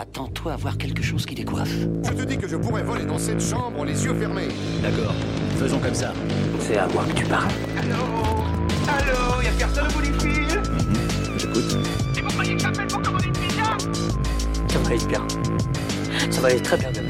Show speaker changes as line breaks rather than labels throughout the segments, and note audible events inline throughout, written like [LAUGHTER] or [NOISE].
Attends-toi à voir quelque chose qui décoiffe.
Je te dis que je pourrais voler dans cette chambre les yeux fermés.
D'accord, faisons comme ça. C'est à moi que tu parles.
Allô Allô Y'a personne au bout du fil
J'écoute.
Et vous croyez que j'appelle pour commander une pizza
Ça va aller bien. Ça va aller très bien demain.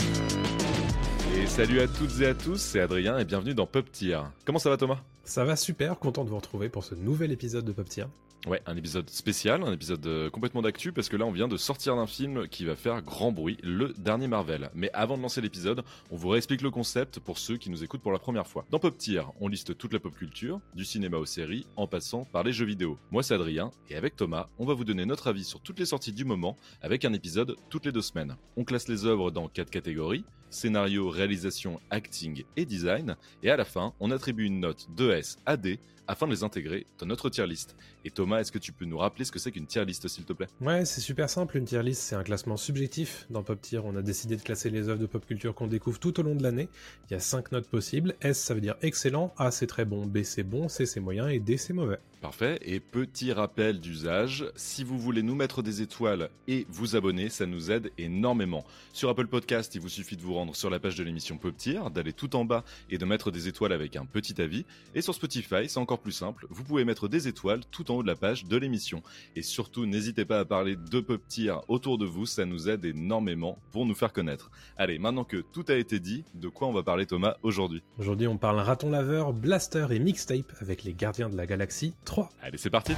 Et salut à toutes et à tous, c'est Adrien et bienvenue dans Pop Tier. Comment ça va Thomas?
Ça va super, content de vous retrouver pour ce nouvel épisode de Pop Tier.
Ouais, un épisode spécial, un épisode euh, complètement d'actu parce que là on vient de sortir d'un film qui va faire grand bruit, le dernier Marvel. Mais avant de lancer l'épisode, on vous réexplique le concept pour ceux qui nous écoutent pour la première fois. Dans Pop Tier, on liste toute la pop culture, du cinéma aux séries, en passant par les jeux vidéo. Moi c'est Adrien et avec Thomas, on va vous donner notre avis sur toutes les sorties du moment avec un épisode toutes les deux semaines. On classe les œuvres dans quatre catégories scénario, réalisation, acting et design, et à la fin, on attribue une note 2S à D afin de les intégrer dans notre tier list. Et Thomas, est-ce que tu peux nous rappeler ce que c'est qu'une tier list, s'il te plaît?
Ouais, c'est super simple, une tier list, c'est un classement subjectif. Dans Pop Tier, on a décidé de classer les œuvres de pop culture qu'on découvre tout au long de l'année. Il y a 5 notes possibles. S, ça veut dire excellent, A, c'est très bon, B, c'est bon, C, c'est moyen, et D, c'est mauvais.
Parfait, et petit rappel d'usage, si vous voulez nous mettre des étoiles et vous abonner, ça nous aide énormément. Sur Apple Podcast, il vous suffit de vous rendre sur la page de l'émission Pop Tier, d'aller tout en bas et de mettre des étoiles avec un petit avis. Et sur Spotify, c'est encore plus simple, vous pouvez mettre des étoiles tout en haut de la page de l'émission. Et surtout, n'hésitez pas à parler de Pop Tier autour de vous, ça nous aide énormément pour nous faire connaître. Allez, maintenant que tout a été dit, de quoi on va parler Thomas aujourd'hui?
Aujourd'hui, on parle raton laveur, blaster et mixtape avec les gardiens de la galaxie 3.
Allez, c'est parti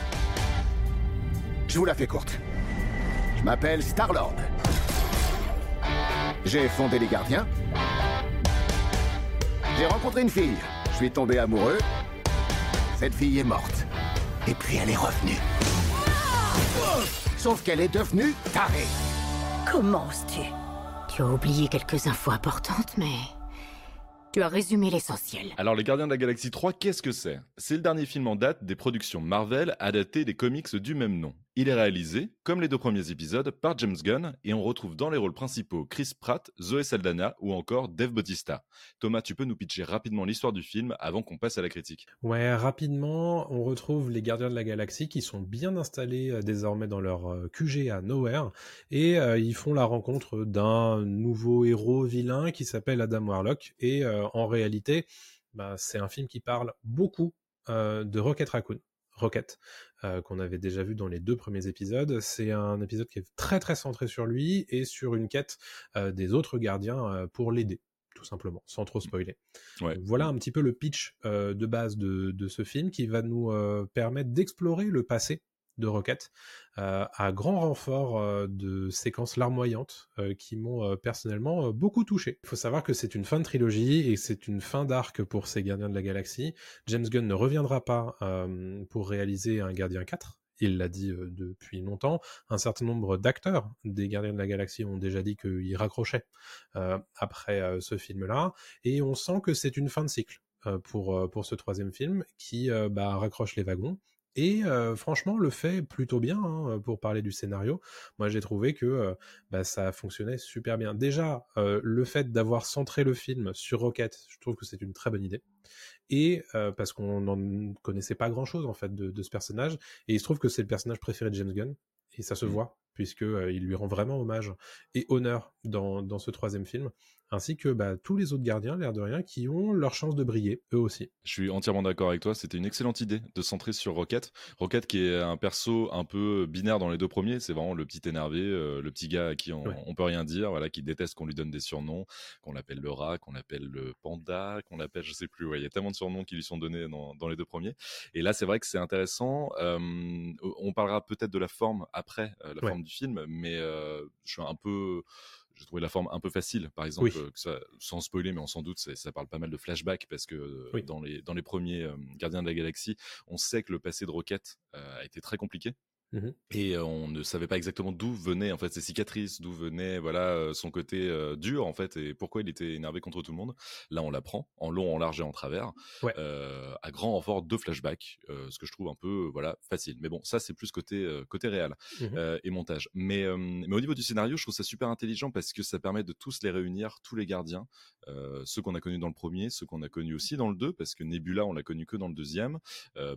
Je vous la fais courte. Je m'appelle Star-Lord. J'ai fondé les gardiens. J'ai rencontré une fille. Je suis tombé amoureux. Cette fille est morte. Et puis elle est revenue. Sauf qu'elle est devenue tarée.
Comment oses-tu? Tu as oublié quelques infos importantes, mais tu as résumé l'essentiel.
Alors, Les Gardiens de la Galaxie 3, qu'est-ce que c'est? C'est le dernier film en date des productions Marvel adapté des comics du même nom. Il est réalisé, comme les deux premiers épisodes, par James Gunn et on retrouve dans les rôles principaux Chris Pratt, Zoé Saldana ou encore Dave Bautista. Thomas, tu peux nous pitcher rapidement l'histoire du film avant qu'on passe à la critique
Ouais, rapidement, on retrouve les gardiens de la galaxie qui sont bien installés euh, désormais dans leur euh, QG à Nowhere et euh, ils font la rencontre d'un nouveau héros vilain qui s'appelle Adam Warlock et en réalité, bah, c'est un film qui parle beaucoup de Rocket Raccoon. Rocket, euh, qu'on avait déjà vu dans les deux premiers épisodes. C'est un épisode qui est très très centré sur lui et sur une quête euh, des autres gardiens euh, pour l'aider, tout simplement, sans trop spoiler.
Ouais.
Voilà un petit peu le pitch de base de, de ce film qui va nous permettre d'explorer le passé de Rocket euh, à grand renfort euh, de séquences larmoyantes euh, qui m'ont personnellement beaucoup touché. Il faut savoir que c'est une fin de trilogie et c'est une fin d'arc pour ces Gardiens de la Galaxie. James Gunn ne reviendra pas pour réaliser un Gardien 4. Il l'a dit depuis longtemps. Un certain nombre d'acteurs des Gardiens de la Galaxie ont déjà dit qu'ils raccrochaient après ce film-là. Et on sent que c'est une fin de cycle pour, pour ce troisième film qui bah, raccroche les wagons. Et euh, franchement, le fait plutôt bien hein, pour parler du scénario. Moi, j'ai trouvé que euh, bah, ça fonctionnait super bien. Déjà, euh, le fait d'avoir centré le film sur Rocket, je trouve que c'est une très bonne idée. Et parce qu'on n'en connaissait pas grand-chose en fait de, de ce personnage, et il se trouve que c'est le personnage préféré de James Gunn, et ça se
Mhm.
voit puisque il lui rend vraiment hommage et honneur dans, dans ce troisième film, ainsi que bah, tous les autres gardiens, l'air de rien, qui ont leur chance de briller, eux aussi.
Je suis entièrement d'accord avec toi, c'était une excellente idée de centrer sur Rocket. Rocket qui est un perso un peu binaire dans les deux premiers, c'est vraiment le petit énervé, euh, le petit gars à qui on,
Ouais.
on peut rien dire, voilà, qui déteste qu'on lui donne des surnoms, qu'on l'appelle le rat, qu'on l'appelle le panda, qu'on l'appelle je sais plus, ouais, il y a tellement de surnoms qui lui sont donnés dans, dans les deux premiers. Et là c'est vrai que c'est intéressant, euh, on parlera peut-être de la forme après, euh, la
Ouais.
forme du film, mais je suis un peu j'ai trouvé la forme un peu facile, par exemple,
Oui.
euh, que ça, sans spoiler, mais on s'en doute, ça, ça parle pas mal de flashbacks parce que euh,
Oui.
dans, les, dans les premiers euh, Gardiens de la Galaxie, on sait que le passé de Rocket euh, a été très compliqué.
Mhm.
Et on ne savait pas exactement d'où venaient en fait ses cicatrices, d'où venait voilà son côté euh, dur en fait et pourquoi il était énervé contre tout le monde. Là, on l'apprend en long, en large et en travers,
Ouais.
euh, à grand renfort de flashbacks, euh, ce que je trouve un peu voilà facile. Mais bon, ça c'est plus côté côté réel euh, et montage. Mais mais au niveau du scénario, je trouve ça super intelligent parce que ça permet de tous les réunir, tous les gardiens ceux qu'on a connus dans le premier, ceux qu'on a connus aussi dans le 2, parce que Nebula, on l'a connu que dans le deuxième.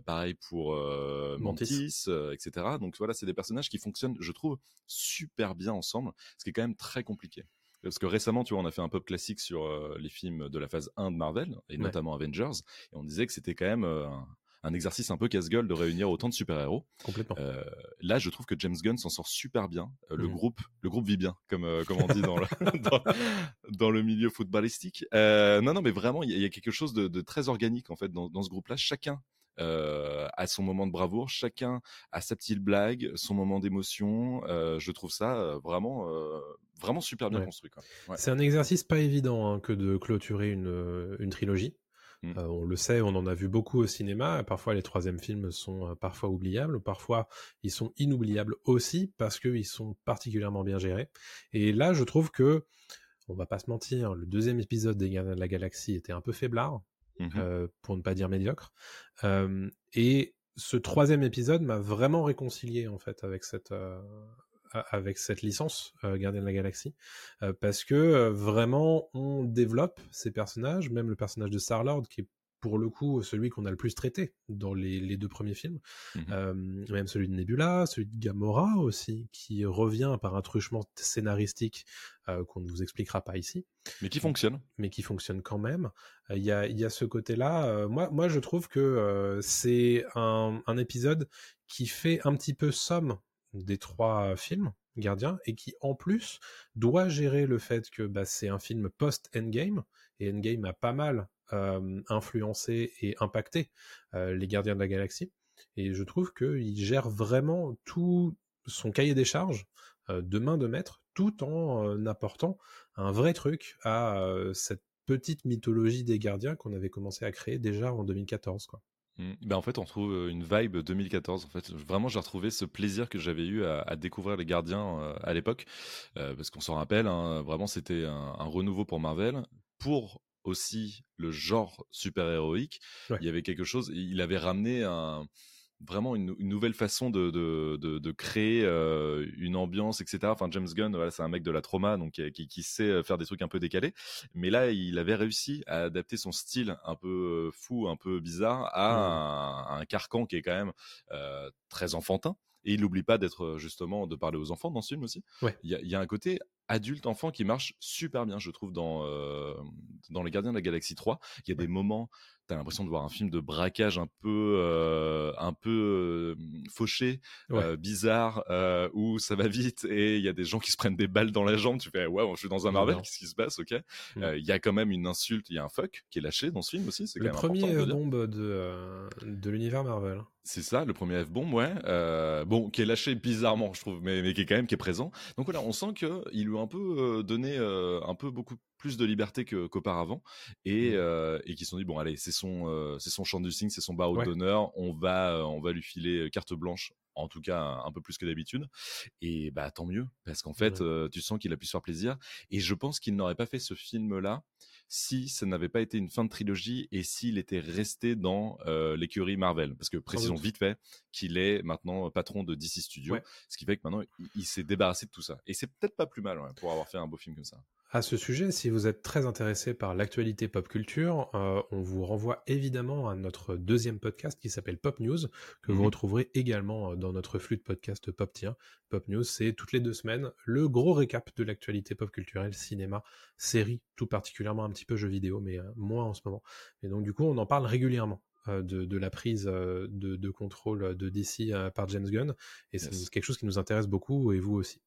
Pareil pour euh, Mantis, etc. Donc voilà, c'est des personnages qui fonctionnent, je trouve, super bien ensemble, ce qui est quand même très compliqué. Parce que récemment, tu vois, on a fait un pop classique sur les films de la phase 1 de Marvel, et notamment Avengers, et on disait que c'était quand même un, un exercice un peu casse-gueule de réunir autant de super-héros.
Complètement. Euh,
là, je trouve que James Gunn s'en sort super bien. Euh, le, mmh. groupe, le groupe vit bien, comme, euh, comme on dit dans le, [LAUGHS] dans, le milieu footballistique. non, non, mais vraiment, il y, a quelque chose de, très organique en fait dans, dans ce groupe-là. Chacun a son moment de bravoure, chacun a sa petite blague, son moment d'émotion. je trouve ça vraiment, vraiment super bien construit.
C'est un exercice pas évident hein, que de clôturer une, une trilogie. Mmh. Euh, on le sait, on en a vu beaucoup au cinéma. Parfois, les troisièmes films sont euh, parfois oubliables, parfois ils sont inoubliables aussi parce qu'ils sont particulièrement bien gérés. Et là, je trouve que, on va pas se mentir, le deuxième épisode des Gardiens de la Galaxie était un peu faiblard, mmh euh, pour ne pas dire médiocre. et ce troisième épisode m'a vraiment réconcilié en fait avec cette avec cette licence euh, Gardien de la Galaxie euh, parce que euh, vraiment on développe ces personnages, même le personnage de Star Lord qui est pour le coup celui qu'on a le plus traité dans les, deux premiers films, mmh même celui de Nebula, celui de Gamora aussi, qui revient par un truchement scénaristique qu'on ne vous expliquera pas ici.
Mais qui fonctionne.
Mais qui fonctionne quand même. Il y, a, y, a, ce côté-là. moi, moi, je trouve que c'est un, un, épisode qui fait un petit peu somme des trois films Gardiens et qui en plus doit gérer le fait que bah, c'est un film post-Endgame et Endgame a pas mal influencé et impacté les Gardiens de la Galaxie et je trouve qu'il gère vraiment tout son cahier des charges de main de maître tout en apportant un vrai truc à cette petite mythologie des gardiens qu'on avait commencé à créer déjà en 2014 quoi.
Mmh. Ben en fait, on trouve une vibe 2014. En fait, vraiment, j'ai retrouvé ce plaisir que j'avais eu à, découvrir les Gardiens à l'époque, parce qu'on s'en rappelle. Hein, vraiment, c'était un, renouveau pour Marvel, pour aussi le genre super héroïque. Il y avait quelque chose. Il avait ramené un vraiment une, nouvelle façon de, de, créer euh, une ambiance, etc. Enfin, James Gunn, voilà, c'est un mec de la trauma, donc qui, qui, sait euh, faire des trucs un peu décalés. Mais là, il avait réussi à adapter son style un peu euh, fou, un peu bizarre, à, un, carcan qui est quand même très enfantin. Et il n'oublie pas d'être justement de parler aux enfants dans ce film aussi. Il y, y, a un côté adulte-enfant qui marche super bien, je trouve, dans, dans Les Gardiens de la Galaxie 3. Il y a des moments t'as l'impression de voir un film de braquage un peu euh, un peu euh, fauché euh, bizarre où ça va vite et il y a des gens qui se prennent des balles dans la jambe. Tu fais ouais je suis dans un Marvel qu'est-ce qui se passe? Ok. Il y a quand même une insulte il y a un fuck qui est lâché dans ce film aussi c'est
le premier bombe de de l'univers Marvel.
C'est ça, le premier F-bomb, ouais. Euh, bon, qui est lâché bizarrement, je trouve, mais, mais qui est quand même qui est présent. Donc voilà, on sent qu'il lui un peu donné un peu beaucoup plus de liberté qu'auparavant et, mmh. et qui se sont dit bon allez, c'est son c'est son champ du signe, c'est son barreau d'honneur, on va on va lui filer carte blanche en tout cas un peu plus que d'habitude. Et bah tant mieux, parce qu'en fait, tu sens qu'il a pu se faire plaisir. Et je pense qu'il n'aurait pas fait ce film-là si ça n'avait pas été une fin de trilogie et s'il était resté dans euh, l'écurie Marvel. Parce que précisons vite fait qu'il est maintenant patron de DC Studios, ce qui fait que maintenant il, s'est débarrassé de tout ça. Et c'est peut-être pas plus mal pour avoir fait un beau film comme ça.
À ce sujet, si vous êtes très intéressé par l'actualité pop culture, euh, on vous renvoie évidemment à notre deuxième podcast qui s'appelle Pop News, que vous mhm. retrouverez également euh, dans notre flux de podcast Pop Tiens. Pop News, c'est toutes les deux semaines le gros récap de l'actualité pop culturelle, cinéma, série, tout particulièrement un petit peu jeux vidéo, mais euh, moins en ce moment. Et donc du coup, on en parle régulièrement. Euh, de, la prise euh, de, contrôle de DC euh, par James Gunn, et c'est quelque chose qui nous intéresse beaucoup, et vous aussi.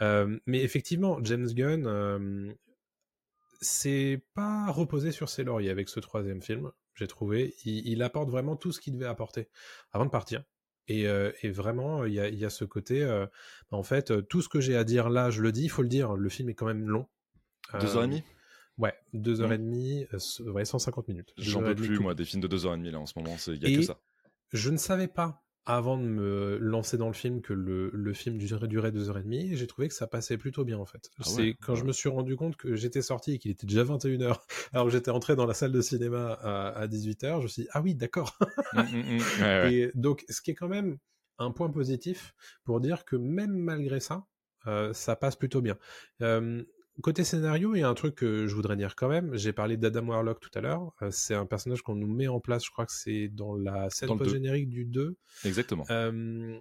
mais effectivement, James Gunn, c'est pas reposé sur ses lauriers avec ce troisième film, j'ai trouvé. Il, apporte vraiment tout ce qu'il devait apporter avant de partir. Et, vraiment, il y a, ce côté, bah, en fait, tout ce que j'ai à dire là, je le dis, il faut le dire, le film est quand même long.
Deux heures et demie?
Ouais, deux heures et demie, euh, ouais, 150 minutes.
J'en peux plus, moi, des films de deux heures et demie, là, en ce moment, il y a que ça.
Je ne savais pas, avant de me lancer dans le film, que le, le film durait, durait deux heures et demie, j'ai trouvé que ça passait plutôt bien, en fait. Ah c'est quand je me suis rendu compte que j'étais sorti et qu'il était déjà 21h, [LAUGHS] alors que j'étais entré dans la salle de cinéma à, à 18h, je me suis dit, ah oui, d'accord. Mmh, mmh, mmh. Et donc, ce qui est quand même un point positif pour dire que même malgré ça, euh, ça passe plutôt bien. Euh, côté scénario, il y a un truc que je voudrais dire quand même. J'ai parlé d'Adam Warlock tout à l'heure. Euh, c'est un personnage qu'on nous met en place, je crois que c'est dans la scène post-générique du 2.
Exactement.
Euh,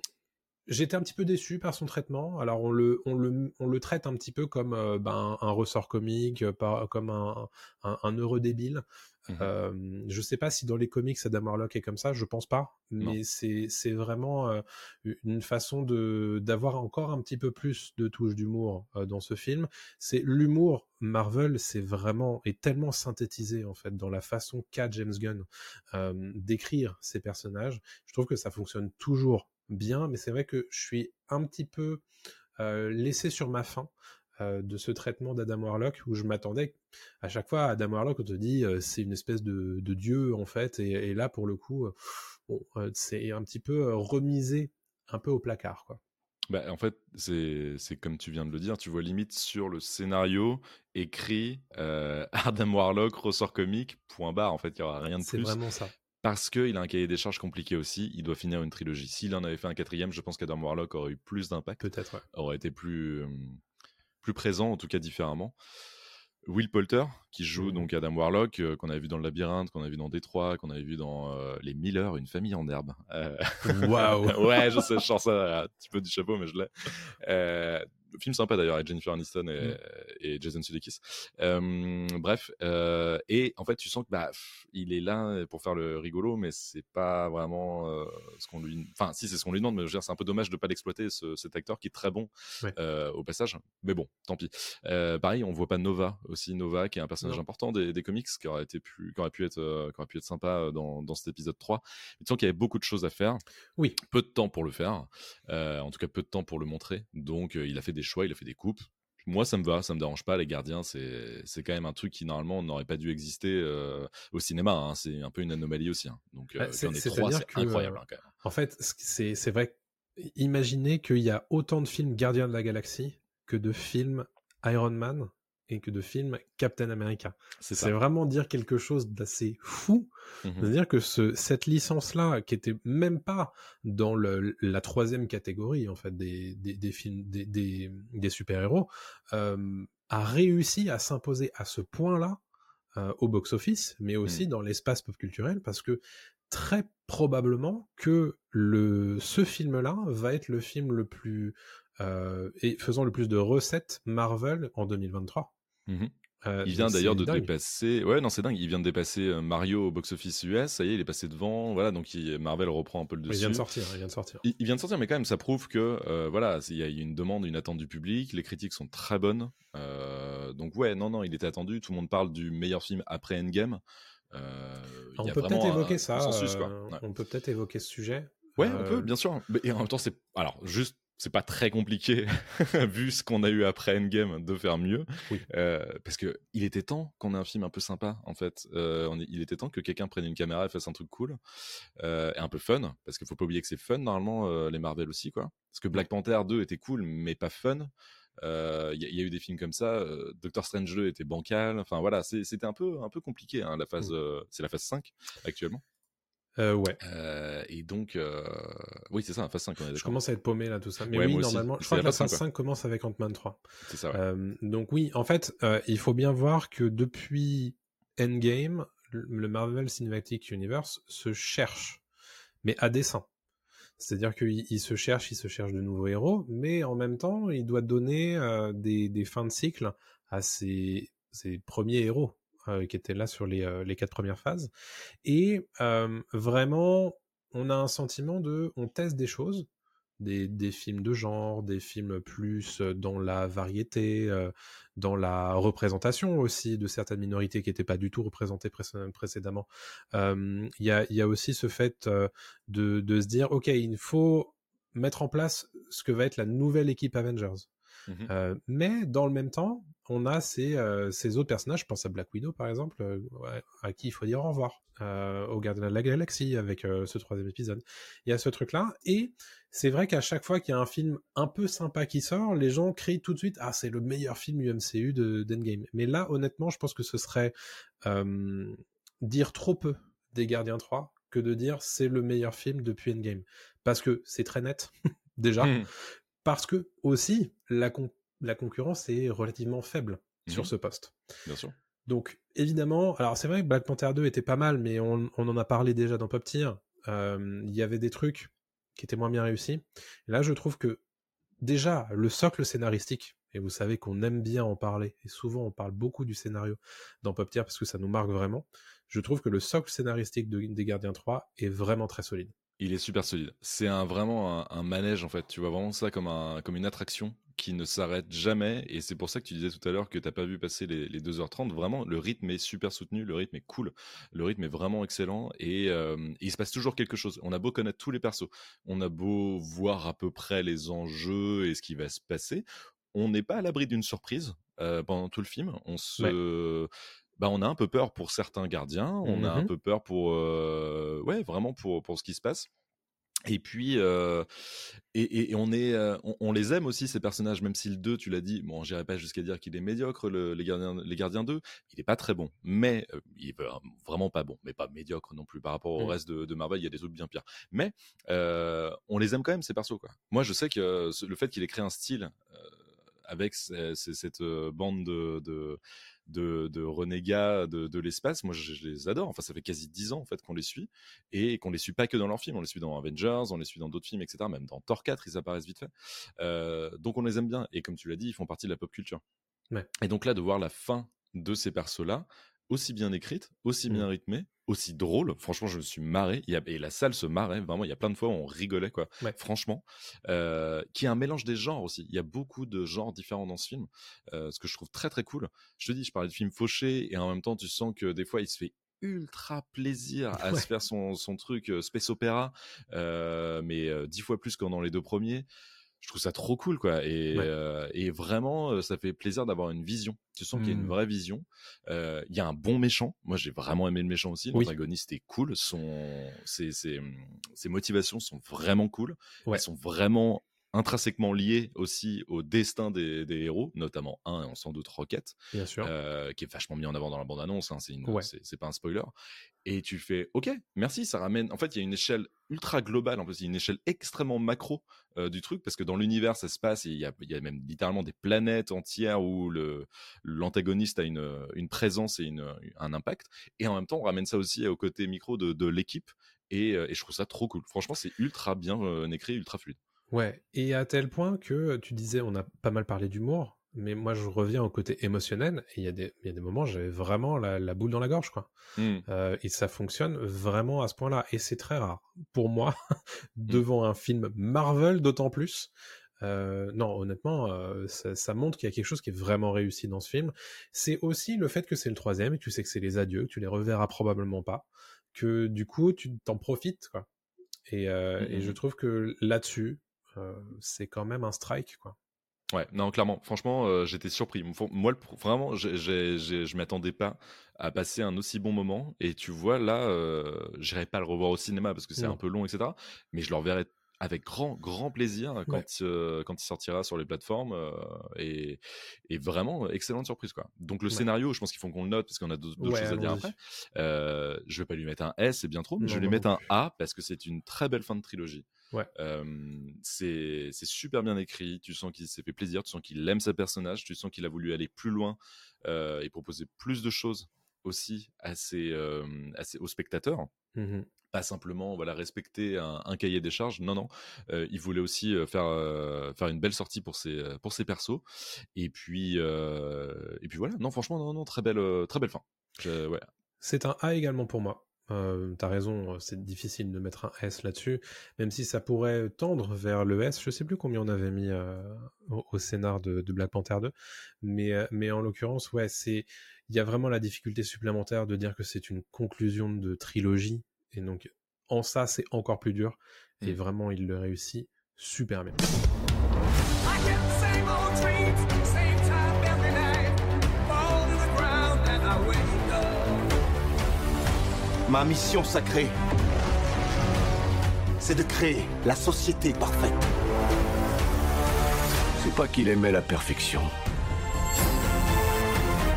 J'étais un petit peu déçu par son traitement. Alors on le, on le, on le traite un petit peu comme euh, ben, un ressort comique, euh, pas, comme un, un, un heureux débile.
Mhm.
Euh, je sais pas si dans les comics Adam Warlock est comme ça, je pense pas, mais c'est c'est vraiment euh, une façon de d'avoir encore un petit peu plus de touches d'humour euh, dans ce film. C'est l'humour Marvel, c'est vraiment est tellement synthétisé en fait dans la façon qu'a James Gunn d'écrire ses personnages. Je trouve que ça fonctionne toujours bien, mais c'est vrai que je suis un petit peu euh, laissé sur ma faim euh, de ce traitement d'Adam Warlock où je m'attendais à chaque fois Adam Warlock on te dit euh, c'est une espèce de, de dieu en fait et, et là pour le coup bon, c'est un petit peu remisé un peu au placard quoi.
Bah, en fait, c'est c'est comme tu viens de le dire, tu vois limite sur le scénario écrit euh, [LAUGHS] Adam Warlock, ressort comique, point barre. En fait, il n'y aura rien de
C'est
plus.
vraiment ça.
Parce qu'il a un cahier des charges compliqué aussi, il doit finir une trilogie. S'il en avait fait un quatrième, je pense qu'Adam Warlock aurait eu plus d'impact,
Peut-être. ouais.
aurait été plus, euh, plus présent, en tout cas différemment. Will Poulter, qui joue
Mhm.
donc Adam Warlock, euh, qu'on avait vu dans Le Labyrinthe, qu'on a vu dans Détroit, qu'on avait vu dans euh, Les Miller, une famille en herbe.
Waouh. [LAUGHS]
ouais, je sais, je sors ça un petit peu du chapeau, mais je l'ai. Euh, film sympa d'ailleurs avec Jennifer Aniston et,
Mm.
et Jason Sudeikis. Euh, bref, euh, et en fait, tu sens que bah, il est là pour faire le rigolo, mais c'est pas vraiment euh, ce qu'on lui. Enfin, si c'est ce qu'on lui demande, mais je veux dire, c'est un peu dommage de pas l'exploiter ce- cet acteur qui est très bon
Ouais.
au passage. Mais bon, tant pis. Pareil, on voit pas Nova aussi, Nova qui est un personnage
Non.
important des, des comics, qui aurait été plus, qui aurait pu être, qui aurait pu être sympa dans, dans cet épisode 3. Mais tu sens qu'il y avait beaucoup de choses à faire
Oui.
peu de temps pour le faire, en tout cas peu de temps pour le montrer. Donc il a fait des choix, il a fait des coupes. Moi, ça me va, ça me dérange pas. Les gardiens, c'est c'est quand même un truc qui normalement n'aurait pas dû exister euh, au cinéma. hein. C'est un peu une anomalie aussi. hein. Donc,
Bah,
euh,
c'est-
incroyable
euh,
hein, quand même.
En fait, c'est vrai. Imaginez qu'il y a autant de films Gardiens de la Galaxie que de films Iron Man et que de films Captain America.
C'est
vraiment dire quelque chose d'assez fou.
Mhm.
C'est-à-dire que ce, cette licence-là, qui était même pas dans le, la troisième catégorie en fait des, des, des films des, des, des super-héros, euh, a réussi à s'imposer à ce point-là euh, au box-office, mais aussi dans l'espace pop culturel, parce que très probablement que le ce film-là va être le film le plus euh, et faisant le plus de recettes Marvel en 2023.
Mhm.
Euh,
Il vient d'ailleurs de
dingue.
dépasser. Ouais, non, c'est dingue. Il vient de dépasser euh, Mario au box-office US. Ça y est, il est passé devant. Voilà, donc il- Marvel reprend un peu le
Il
dessus.
vient de sortir, il vient de sortir.
Il, il vient de sortir, mais quand même, ça prouve que euh, voilà, il y a une demande, une attente du public. Les critiques sont très bonnes. Euh, donc ouais, non, non, il était attendu. Tout le monde parle du meilleur film après Endgame. Il
On peut peut-être
un
évoquer ça.
consensus, quoi. Ouais.
On peut peut-être évoquer ce sujet.
Ouais, on peut, bien sûr. Mais, et en même temps, c'est alors juste, c'est pas très compliqué [LAUGHS] vu ce qu'on a eu après Endgame de faire mieux,
Oui.
Euh, parce que il était temps qu'on ait un film un peu sympa en fait. Euh, on est- il était temps que quelqu'un prenne une caméra et fasse un truc cool euh, et un peu fun, parce qu'il faut pas oublier que c'est fun normalement les Marvel aussi quoi. Parce que Black Panther 2 était cool, mais pas fun. Il y, a- il y a eu des films comme ça. Doctor Strange 2 était bancal. Enfin voilà, c'était un peu un peu compliqué. hein, la phase, c'est la phase 5 actuellement.
Euh, ouais.
Euh, et donc, euh, oui, c'est ça, phase 5, on est
Je commence à être paumé là, tout ça. Mais
Ouais,
oui, normalement, je crois
la
que la
phase cinq,
phase
quoi.
5 commence avec Ant-Man 3.
C'est ça, ouais.
Euh, donc oui, en fait, il faut bien voir que depuis Endgame, le Marvel Cinematic Universe se cherche, mais à dessein. C'est-à-dire qu'il il se cherche, il se cherche de nouveaux héros, mais en même temps, il doit donner des, des fins de cycle à ses, ses premiers héros qui étaient là sur les, euh, les quatre premières phases. Et euh, vraiment, on a un sentiment de, on teste des choses, des, des films de genre, des films plus euh, dans la variété, euh, dans la représentation aussi de certaines minorités qui n'étaient pas du tout représentées pré- précédemment. Euh, Il y, a, y a aussi ce fait euh, de, de se dire, OK, il faut mettre en place ce que va être la nouvelle équipe Avengers.
Mhm.
Euh, mais dans le même temps, on a ces, euh, ces autres personnages, je pense à Black Widow par exemple, euh, à qui il faut dire au revoir, au Gardien de la Galaxie avec ce troisième épisode. Il y a ce truc-là, et c'est vrai qu'à chaque fois qu'il y a un film un peu sympa qui sort, les gens crient tout de suite Ah, c'est le meilleur film UMCU de d'Endgame. Mais là, honnêtement, je pense que ce serait dire trop peu des Gardiens 3 que de dire c'est le meilleur film depuis Endgame. Parce que c'est très net, [LAUGHS] déjà
Mhm.
Parce que aussi la concurrence est relativement faible sur
Mhm.
ce poste.
Bien sûr.
Donc, évidemment, alors c'est vrai que Black Panther 2 était pas mal, mais on, on en a parlé déjà dans Pop Tier. Euh, Il y avait des trucs qui étaient moins bien réussis. Et là, je trouve que déjà, le socle scénaristique, et vous savez qu'on aime bien en parler, et souvent on parle beaucoup du scénario dans Pop Tier parce que ça nous marque vraiment, je trouve que le socle scénaristique de- des Gardiens 3 est vraiment très solide.
Il est super solide. C'est un, vraiment un, manège en fait. Tu vois vraiment ça comme, un, comme une attraction qui ne s'arrête jamais. Et c'est pour ça que tu disais tout à l'heure que t'as pas vu passer les, les 2h30. Vraiment, le rythme est super soutenu, le rythme est cool, le rythme est vraiment excellent et, euh, il se passe toujours quelque chose. On a beau connaître tous les persos, on a beau voir à peu près les enjeux et ce qui va se passer, on n'est pas à l'abri d'une surprise euh, pendant tout le film. On se bah, on a un peu peur pour certains gardiens, on a un peu peur pour, euh, ouais, vraiment pour, pour ce qui se passe. Et puis, euh, et, on, est, on, on les aime aussi, ces personnages, même si le 2, tu l'as dit, bon, j'irai pas jusqu'à dire qu'il est médiocre, le- les, gardiens, les gardiens 2, il est pas très bon, mais euh, il est vraiment pas bon, mais pas médiocre non plus par rapport au
Mm.
reste de, de Marvel, il y a des trucs bien pires. Mais euh, on les aime quand même, ces persos, quoi. Moi, je sais que le fait qu'il ait créé un style avec cette bande de, de, de, de renégats de, de l'espace, moi je, je les adore. Enfin, ça fait quasi dix ans en fait qu'on les suit et qu'on les suit pas que dans leurs films, on les suit dans Avengers, on les suit dans d'autres films, etc. Même dans Thor 4, ils apparaissent vite fait. Euh, donc on les aime bien et comme tu l'as dit, ils font partie de la pop culture.
Ouais.
Et donc là, de voir la fin de ces persos-là, aussi bien écrite, aussi
Mm.
bien rythmée, aussi drôle. Franchement, je me suis marré. Il y a, et la salle se marrait. Vraiment, il y a plein de fois où on rigolait, quoi.
Ouais.
Franchement. Euh, qui est un mélange des genres aussi. Il y a beaucoup de genres différents dans ce film. Euh, ce que je trouve très, très cool. Je te dis, je parlais de film fauché et en même temps, tu sens que des fois, il se fait ultra plaisir à [LAUGHS]
Ouais.
se faire son, son truc euh, space opéra, mais dix fois plus que dans les deux premiers je trouve ça trop cool quoi et,
Ouais.
euh, et vraiment ça fait plaisir d'avoir une vision tu sens qu'il y a une
Mm.
vraie vision Euh, il y a un bon méchant moi j'ai vraiment aimé le méchant aussi
Oui.
l'antagoniste est cool son ses, ses, ses motivations sont vraiment cool
Ouais.
elles sont vraiment intrinsèquement liées aussi au destin des, des héros notamment un et on sans doute Rocket
Bien sûr.
euh, qui est vachement mis en avant dans la bande-annonce. Hein, c'est,
Ouais.
pas un spoiler. Et tu fais, ok, merci, ça ramène. En fait, il y a une échelle ultra globale. En plus, il y a une échelle extrêmement macro euh, du truc parce que dans l'univers, ça se passe. Il y a, il y a même littéralement des planètes entières où l'antagoniste a une, une présence et une, un impact. Et en même temps, on ramène ça aussi au côté micro de, de l'équipe. Et, euh, et je trouve ça trop cool. Franchement, c'est ultra bien euh, écrit, ultra fluide.
Ouais, et à tel point que tu disais, on a pas mal parlé d'humour, mais moi je reviens au côté émotionnel, et il y, a des- y a des moments, j'avais vraiment la, la boule dans la gorge, quoi.
Mm.
Euh, et ça fonctionne vraiment à ce point-là, et c'est très rare. Pour moi, [LAUGHS] devant un film Marvel d'autant plus, euh, non, honnêtement, euh, ça, ça montre qu'il y a quelque chose qui est vraiment réussi dans ce film. C'est aussi le fait que c'est le troisième, et que tu sais que c'est les adieux, que tu les reverras probablement pas, que du coup, tu t'en profites, quoi. Et, euh, et je trouve que là-dessus, c'est quand même un strike, quoi.
Ouais, non, clairement. Franchement, euh, j'étais surpris. Moi, le vraiment, j'ai- j'ai- je m'attendais pas à passer un aussi bon moment. Et tu vois, là, euh, j'irai pas le revoir au cinéma parce que c'est
Non.
un peu long, etc. Mais je le reverrai avec grand, grand plaisir quand, euh, quand il sortira sur les plateformes. euh, et, et vraiment, excellente surprise, quoi. Donc, le
Ouais.
scénario, je pense qu'il faut qu'on le note parce qu'on a d'autres
Ouais,
choses à dire après. Euh, je vais pas lui mettre un S, c'est bien trop, mais
Non,
je vais lui mettre un A parce que c'est une très belle fin de trilogie.
Ouais.
Euh, c'est super bien écrit. Tu sens qu'il s'est fait plaisir, tu sens qu'il aime sa personnage, tu sens qu'il a voulu aller plus loin euh, et proposer plus de choses aussi à ses, euh, à ses- aux spectateurs.
Mhm.
Pas simplement voilà respecter un, un cahier des charges. Non non, Euh, il voulait aussi faire euh, faire une belle sortie pour ses pour ses persos. Et puis euh, et puis voilà. Non franchement non non très belle très belle fin. Ouais.
C'est un A également pour moi. Euh, T'as raison, c'est difficile de mettre un S là-dessus, même si ça pourrait tendre vers le S. Je sais plus combien on avait mis euh, au, au scénar de, de Black Panther 2, mais, euh, mais en l'occurrence, ouais, c'est il y a vraiment la difficulté supplémentaire de dire que c'est une conclusion de trilogie, et donc en ça c'est encore plus dur, et
Mm.
vraiment il le réussit super bien.
I
Ma mission sacrée, c'est de créer la société parfaite.
C'est pas qu'il aimait la perfection.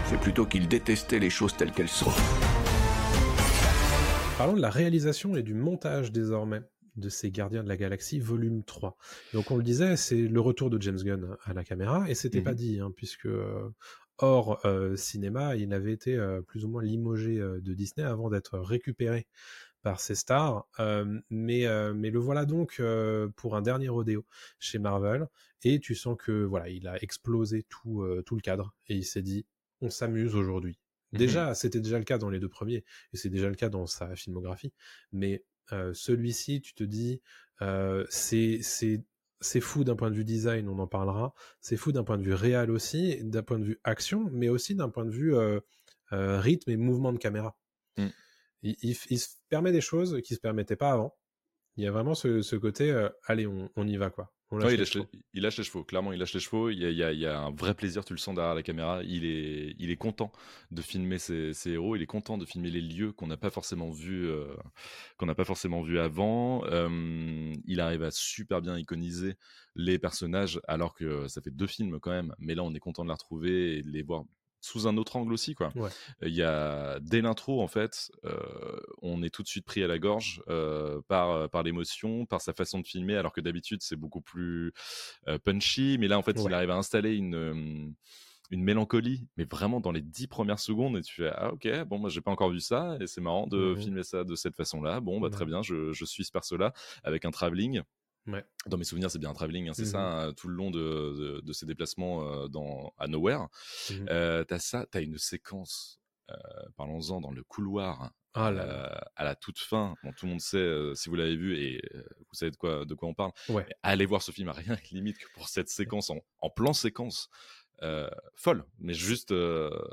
C'est plutôt qu'il détestait les choses telles qu'elles sont.
Parlons de la réalisation et du montage désormais. de ces Gardiens de la Galaxie volume 3. Donc on le disait, c'est le retour de James Gunn à la caméra, et c'était
Mhm.
pas dit, hein, puisque euh, hors euh, cinéma, il avait été euh, plus ou moins limogé euh, de Disney avant d'être récupéré par ses stars. Mais, mais le voilà donc pour un dernier rodéo chez Marvel, et tu sens que voilà, il a explosé tout, tout le cadre, et il s'est dit, on s'amuse aujourd'hui.
Mhm.
Déjà, c'était déjà le cas dans les deux premiers, et c'est déjà le cas dans sa filmographie. Mais celui-ci, tu te dis, c'est c'est fou d'un point de vue design, on en parlera. C'est fou d'un point de vue réel aussi, d'un point de vue action, mais aussi d'un point de vue euh, euh, rythme et mouvement de caméra.
Mm.
Il, il, il se permet des choses qui se permettaient pas avant. Il y a vraiment ce, ce côté, euh, allez, on, on y va quoi. On lâche
Ouais, il, lâche les, il lâche les chevaux, clairement, il lâche les chevaux. Il y, a, il, y a, il y a un vrai plaisir, tu le sens derrière la caméra. Il est, il est content de filmer ses, ses héros, il est content de filmer les lieux qu'on n'a pas forcément vus, euh, qu'on n'a pas forcément vu avant. Euh, il arrive à super bien iconiser les personnages, alors que ça fait deux films quand même. Mais là, on est content de les retrouver et de les voir sous un autre angle aussi quoi.
Ouais.
Il y a dès l'intro en fait, euh, on est tout de suite pris à la gorge euh, par par l'émotion, par sa façon de filmer, alors que d'habitude c'est beaucoup plus euh, punchy, mais là en fait
Ouais.
il arrive à installer une euh, une mélancolie, mais vraiment dans les dix premières secondes, et tu fais ah ok bon moi j'ai pas encore vu ça et c'est marrant de
Mhm.
filmer ça de cette façon-là. Bon bah
Ouais.
très bien, je, je suis ce perso-là avec un travelling.
Ouais.
Dans mes souvenirs, c'est bien un travelling, hein, c'est ça, hein, tout le long de, de, de ses déplacements euh, dans, à Nowhere.
Mhm.
Euh, t'as ça, t'as une séquence, euh, parlons-en, dans le couloir,
Ah là là.
euh, à la toute fin. Bon, tout le monde sait, si vous l'avez vu, et vous savez de quoi, de quoi on parle.
Ouais.
Allez voir ce film, à rien limite que pour cette séquence en, en plan séquence. Folle, mais juste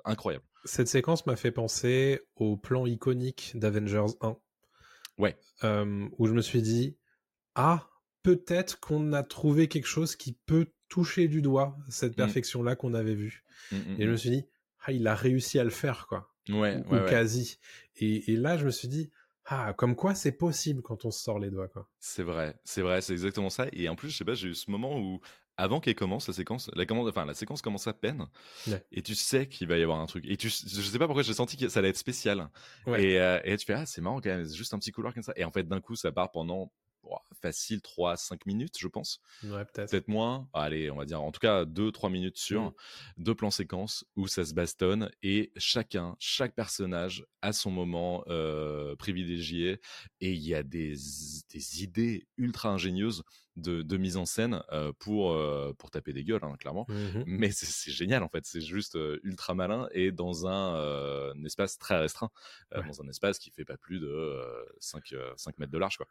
incroyable.
Cette séquence m'a fait penser au plan iconique d'Avengers 1.
Ouais.
Où je me suis dit, ah, peut-être qu'on a trouvé quelque chose qui peut toucher du doigt cette
Mm.
perfection-là qu'on avait vue.
Mm, mm,
Et je me suis dit, ah, il a réussi à le faire, quoi.
Ouais,
ou
ouais, ouais.
quasi. Et, et là, je me suis dit, ah, comme quoi c'est possible quand on se sort les doigts, quoi.
C'est vrai, c'est vrai, c'est exactement ça. Et en plus, je sais pas, j'ai eu ce moment où, avant qu'elle commence la séquence, la, commande, enfin, la séquence commence à peine,
Ouais.
et tu sais qu'il va y avoir un truc. Et tu, je sais pas pourquoi j'ai senti que ça allait être spécial.
Ouais.
Et, euh, et tu fais, ah, c'est marrant quand même, c'est juste un petit couloir comme ça. Et en fait, d'un coup, ça part pendant oh, facile 3-5 minutes, je pense.
Ouais, peut-être.
Peut-être moins. Allez, on va dire, en tout cas, 2-3 minutes sur
Mm.
deux plans séquences où ça se bastonne et chacun, chaque personnage a son moment euh, privilégié et il y a des, des idées ultra ingénieuses de, de mise en scène euh, pour, euh, pour taper des gueules, hein, clairement.
Mhm.
Mais c'est- génial en fait, c'est juste euh, ultra malin et dans un, un espace très restreint,
Ouais.
dans un espace qui fait pas plus de euh, 5, euh, 5 mètres de large quoi.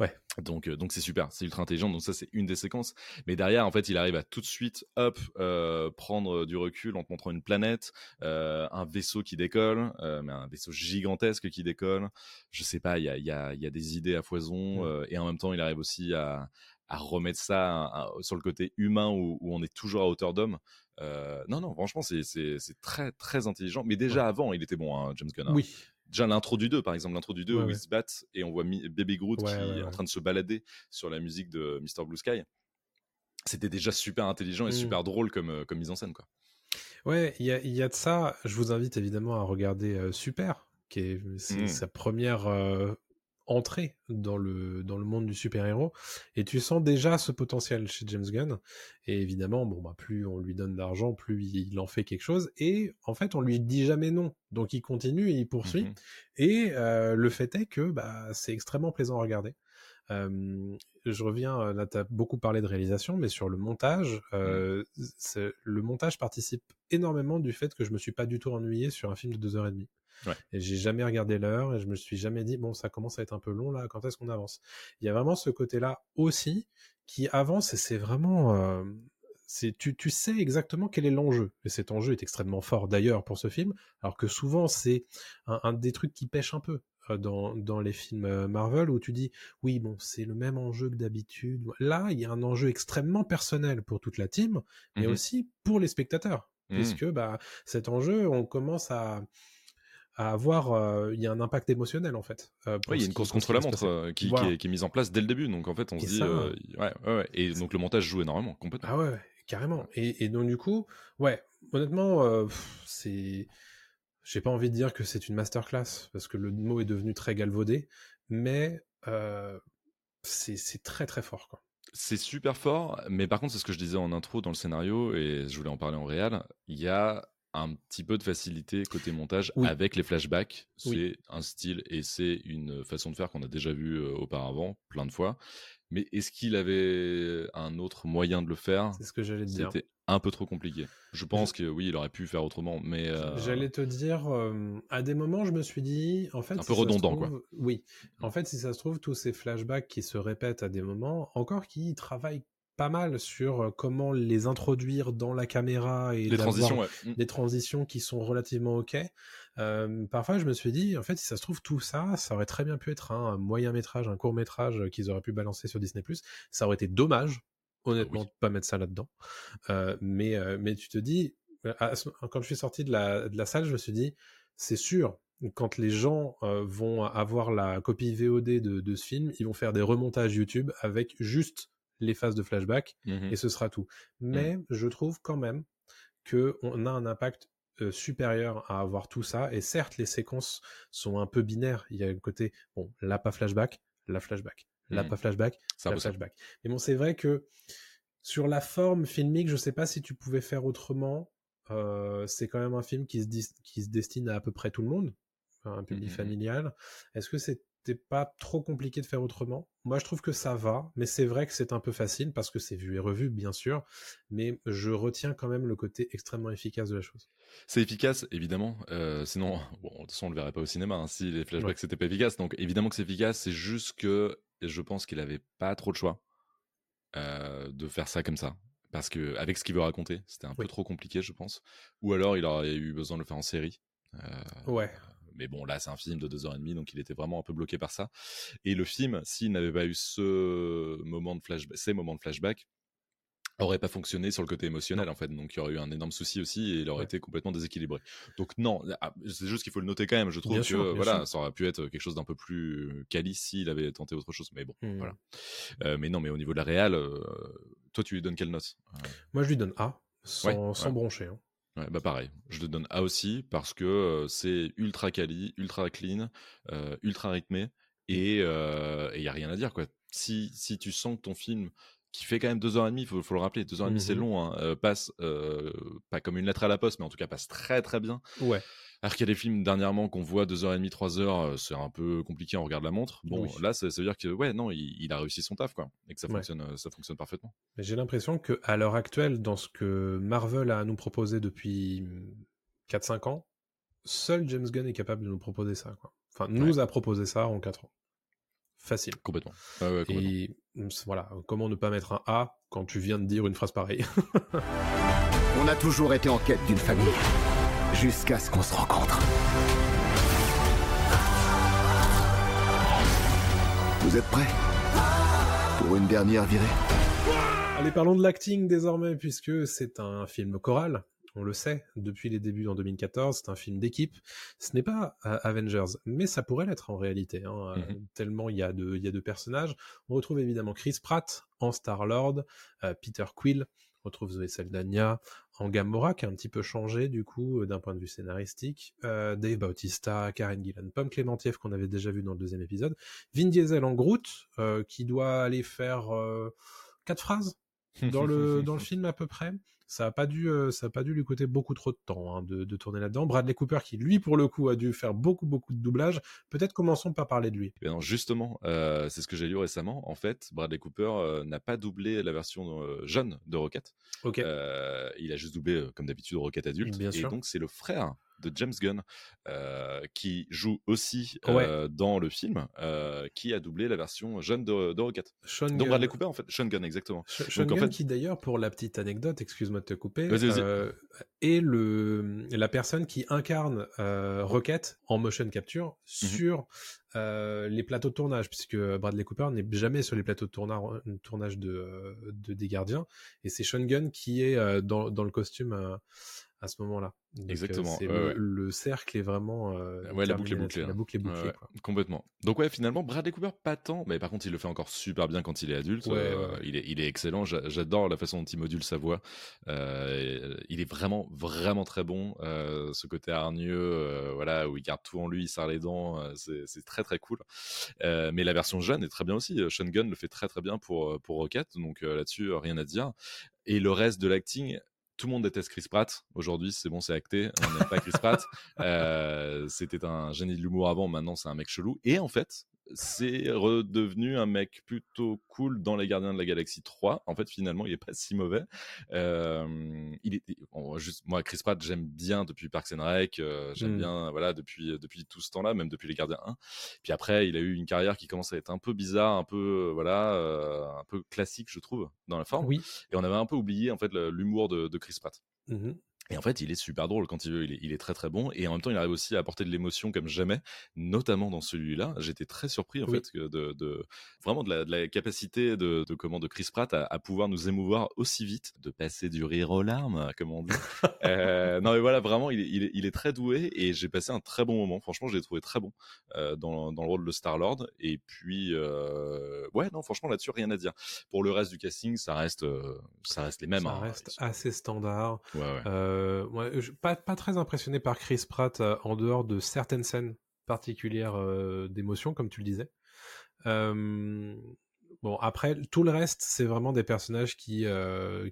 Ouais.
Donc euh, donc c'est super, c'est ultra intelligent. Donc ça c'est une des séquences. Mais derrière en fait il arrive à tout de suite hop euh, prendre du recul en te montrant une planète, euh, un vaisseau qui décolle, euh, mais un vaisseau gigantesque qui décolle. Je sais pas, il y a il y a il y a des idées à foison
Mm.
euh, et en même temps il arrive aussi à à remettre ça à- à- sur le côté humain où, où on est toujours à hauteur d'homme. Euh, non, non, franchement, c'est- c'est c'est très, très intelligent. Mais déjà avant, il était bon, hein, James Gunn. hein.
Oui.
Déjà l'intro du 2, par exemple, l'intro du 2
Ouais,
où
ouais.
ils se battent et on voit Mi- Baby Groot
Ouais,
qui est en train de se balader sur la musique de Mr. Blue Sky. C'était déjà super intelligent et
Mm.
super drôle comme, euh, comme mise en scène, quoi.
Ouais, il y a, il y a de ça. Je vous invite évidemment à regarder euh, Super, qui est
Mm.
sa première euh, entrée dans le, dans le monde du super-héros. Et tu sens déjà ce potentiel chez James Gunn. Et évidemment, bon, bah, plus on lui donne d'argent, plus il en fait quelque chose. Et en fait, on lui dit jamais non. Donc il continue et il poursuit.
Mhm.
Et euh, le fait est que bah, c'est extrêmement plaisant à regarder. Euh, je reviens, euh, là tu as beaucoup parlé de réalisation, mais sur le montage, euh, le montage participe énormément du fait que je me suis pas du tout ennuyé sur un film de deux heures et demie.
Ouais.
Et j'ai jamais regardé l'heure et je me suis jamais dit bon ça commence à être un peu long là, quand est-ce qu'on avance? Il y a vraiment ce côté-là aussi qui avance et c'est vraiment euh, c'est tu, tu sais exactement quel est l'enjeu et cet enjeu est extrêmement fort d'ailleurs pour ce film alors que souvent c'est un, un des trucs qui pêche un peu euh, dans, dans les films euh, Marvel où tu dis oui bon c'est le même enjeu que d'habitude là il y a un enjeu extrêmement personnel pour toute la team mais
Mhm.
aussi pour les spectateurs
Mhm.
puisque bah cet enjeu on commence à à avoir euh, il y a un impact émotionnel en fait euh,
Oui, il y a une course contre la montre euh, qui,
Voilà.
qui est, qui est mise en place dès le début. Donc en fait, on
Et
se dit.
ça,
euh, ouais, ouais, ouais. Et donc le montage joue énormément, complètement.
Ah ouais, carrément. Et, et donc du coup, ouais, honnêtement, c'est, j'ai pas envie de dire que c'est une masterclass parce que le mot est devenu très galvaudé, mais c'est c'est très très fort quoi.
C'est super fort, mais par contre, c'est ce que je disais en intro dans le scénario, et je voulais en parler en réel. Il y a un petit peu de facilité côté montage
Oui.
avec les flashbacks. C'est
Oui.
un style et c'est une façon de faire qu'on a déjà vu euh, auparavant, plein de fois. Mais est-ce qu'il avait un autre moyen de le faire?
C'est ce que j'allais dire.
C'était un peu trop compliqué. Je pense que oui, il aurait pu faire autrement, mais euh,
J'allais te dire, euh, à des moments, je me suis dit, en fait,
Un
si
peu redondant,
trouve-
quoi.
Oui, en fait, si ça se trouve, tous ces flashbacks qui se répètent à des moments, encore qui travaillent pas mal sur euh, comment les introduire dans la caméra et
les transitions, ouais. Mm.
des transitions qui sont relativement ok. Euh, parfois, je me suis dit, en fait, si ça se trouve, tout ça, ça aurait très bien pu être un moyen métrage, un court métrage qu'ils auraient pu balancer sur Disney+. Ça aurait été dommage, honnêtement,
Oui.
de pas mettre ça là-dedans. Euh, mais, mais tu te dis, quand je suis sorti de la, de la salle, je me suis dit, c'est sûr, quand les gens euh, vont avoir la copie VOD de, de ce film, ils vont faire des remontages YouTube avec juste les phases de flashback
Mhm.
et ce sera tout. Mais je trouve quand même que on a un impact euh, supérieur à avoir tout ça. Et certes, les séquences sont un peu binaires. Il y a le côté, bon, là pas flashback, là flashback, là
Mhm.
pas flashback,
C'est un
là flashback. Mais bon, c'est vrai que sur la forme filmique, je sais pas si tu pouvais faire autrement. Euh, c'est quand même un film qui se, qui se destine à à peu près tout le monde, un public familial. Est-ce que c'était pas trop compliqué de faire autrement Moi, je trouve que ça va, mais c'est vrai que c'est un peu facile parce que c'est vu et revu, bien sûr. Mais je retiens quand même le côté extrêmement efficace de la chose.
C'est efficace, évidemment. Euh, sinon, [LAUGHS] bon, de toute façon, on le verrait pas au cinéma hein, si les flashbacks
Ouais.
c'était pas efficace. Donc, évidemment que c'est efficace. C'est juste que je pense qu'il avait pas trop de choix euh, de faire ça comme ça. Parce que avec ce qu'il veut raconter, c'était un peu trop compliqué, je pense. Ou alors, il aurait eu besoin de le faire en série. Euh,
Ouais.
Mais bon, là, c'est un film de deux heures et demie, donc il était vraiment un peu bloqué par ça. Et le film, s'il n'avait pas eu ce moment de flashback, ces moments de flashback, aurait pas fonctionné sur le côté émotionnel en fait donc il y aurait eu un énorme souci aussi et il aurait
Ouais.
été complètement déséquilibré donc non ah, c'est juste qu'il faut le noter quand même je trouve
Bien
que
sûr,
voilà
sûr.
ça aurait pu être quelque chose d'un peu plus quali s'il avait tenté autre chose mais bon
Hmm.
voilà Euh, mais non mais au niveau de la réal euh, toi tu lui donnes quelle note Euh,
Moi, je lui donne A, sans,
Ouais,
sans
ouais.
broncher. hein.
Ouais, bah pareil, je te donne A aussi parce que c'est ultra quali, ultra clean, ultra rythmé et il y a rien à dire quoi. Si si tu sens que ton film qui fait quand même deux heures et demie, faut, faut le rappeler, deux heures et demie c'est
Mhm.
long, hein, euh, passe euh, pas comme une lettre à la poste, mais en tout cas passe très très bien.
Ouais.
Alors qu'il y a des films dernièrement qu'on voit deux heures et demie, trois heures, euh, c'est un peu compliqué, on regarde la montre. Bon,
Oui.
là ça, ça veut dire que ouais non, il, il a réussi son taf quoi, et que ça fonctionne, ça fonctionne parfaitement.
J'ai l'impression que à l'heure actuelle, dans ce que Marvel a à nous proposer depuis 4-5 ans, seul James Gunn est capable de nous proposer ça. Quoi. Enfin, nous a proposé ça en 4 ans. Facile.
Complètement. Ouais, ouais, complètement.
Et mm, voilà, comment ne pas mettre un A quand tu viens de dire une phrase pareille? [LAUGHS]
On a toujours été en quête d'une famille. Jusqu'à ce qu'on se rencontre. Vous êtes prêts? Pour une dernière virée?
Allez, parlons de l'acting désormais, puisque c'est un film choral. On le sait, depuis les débuts en 2014, c'est un film d'équipe. Ce n'est pas euh, Avengers, mais ça pourrait l'être en réalité, hein, euh,
Mhm.
tellement il y, a de, il y a de personnages. On retrouve évidemment Chris Pratt en Star-Lord, euh, Peter Quill, on retrouve Zoé Saldana en Gamora, qui a un petit peu changé du coup d'un point de vue scénaristique, euh, Dave Bautista, Karen Gillan, Pomme Clémentieff qu'on avait déjà vu dans le deuxième épisode, Vin Diesel en Groot, qui doit aller faire quatre phrases [LAUGHS] dans le dans le [LAUGHS] film à peu près. Ça a pas dû euh, ça a pas dû lui coûter beaucoup trop de temps hein, de, de tourner là-dedans. Bradley Cooper qui lui pour le coup a dû faire beaucoup beaucoup de doublage. Peut-être commençons par parler de lui.
Eh non, justement, euh, c'est ce que j'ai lu récemment. En fait, Bradley Cooper euh, n'a pas doublé la version euh, jeune de Rocket.
Ok.
Il a juste doublé, comme d'habitude, Rocket adulte.
Bien
et
sûr.
donc, c'est le frère de James Gunn euh, qui joue aussi
Ouais.
euh, dans le film, euh, qui a doublé la version jeune de, de Rocket.
Sean
Donc
Gunn,
Bradley Cooper, en fait, Sean Gunn, exactement.
Sh- Sean
Donc, en
Gunn
fait-
qui d'ailleurs pour la petite anecdote, excuse-moi de te couper, est le la personne qui incarne Rocket en motion capture
Mhm.
sur euh, les plateaux de tournage, puisque Bradley Cooper n'est jamais sur les plateaux de tournage, tournage de, de des Gardiens, et c'est Sean Gunn qui est euh, dans, dans le costume à, ce moment-là. Euh,
Exactement,
le, cercle est vraiment. euh,
Ouais, la boucle est bouclée,
là-dessus. La
hein.
boucle est bouclée. Quoi.
complètement. Donc ouais, finalement, Bradley Cooper pas tant, mais par contre, il le fait encore super bien quand il est adulte.
Ouais,
Euh. Il est, il est excellent. J'a- J'adore la façon dont il module sa voix. Euh, il est vraiment, vraiment très bon. Ce côté hargneux, voilà, où il garde tout en lui, il serre les dents, c'est très très cool. Mais la version jeune est très bien aussi. Sean Gunn le fait très très bien pour pour Rocket, donc là-dessus rien à dire. Et le reste de l'acting. Tout le monde déteste Chris Pratt. Aujourd'hui, c'est bon, c'est acté. On n'aime pas Chris Pratt. [LAUGHS] Euh, C'était un génie de l'humour avant. Maintenant, c'est un mec chelou. Et en fait, c'est redevenu un mec plutôt cool dans Les Gardiens de la Galaxie 3. En fait, finalement, il est pas si mauvais. Euh, il est, juste, moi, Chris Pratt, j'aime bien depuis Parks and Rec. euh, j'aime
Mm.
bien, voilà, depuis, depuis tout ce temps-là, même depuis Les Gardiens 1. Puis après, il a eu une carrière qui commence à être un peu bizarre, un peu, euh, voilà, euh, un peu classique, je trouve, dans la forme.
Oui.
Et on avait un peu oublié, en fait, l'humour de, de Chris Pratt.
Mhm.
Et en fait, il est super drôle quand il veut, il est, il est très très bon. Et en même temps, il arrive aussi à apporter de l'émotion comme jamais, notamment dans celui-là. J'étais très surpris en
Oui.
fait de, de- vraiment de la, de la capacité de, de comment de Chris Pratt à, à pouvoir nous émouvoir aussi vite, de passer du rire aux larmes, comme on dit. [LAUGHS] Euh, non mais voilà, vraiment, il est, il est, il est très doué et j'ai passé un très bon moment. Franchement, je l'ai trouvé très bon euh, dans, dans le rôle de Star Lord. Et puis, euh, ouais, non, franchement là-dessus rien à dire. Pour le reste du casting, ça reste, ça reste les mêmes.
Ça
hein.
reste assez standard.
Ouais, ouais.
Euh, ouais, je- pas, pas très impressionné par Chris Pratt euh, en dehors de certaines scènes particulières euh, d'émotion, comme tu le disais. Euh, bon, après, tout le reste, c'est vraiment des personnages qui,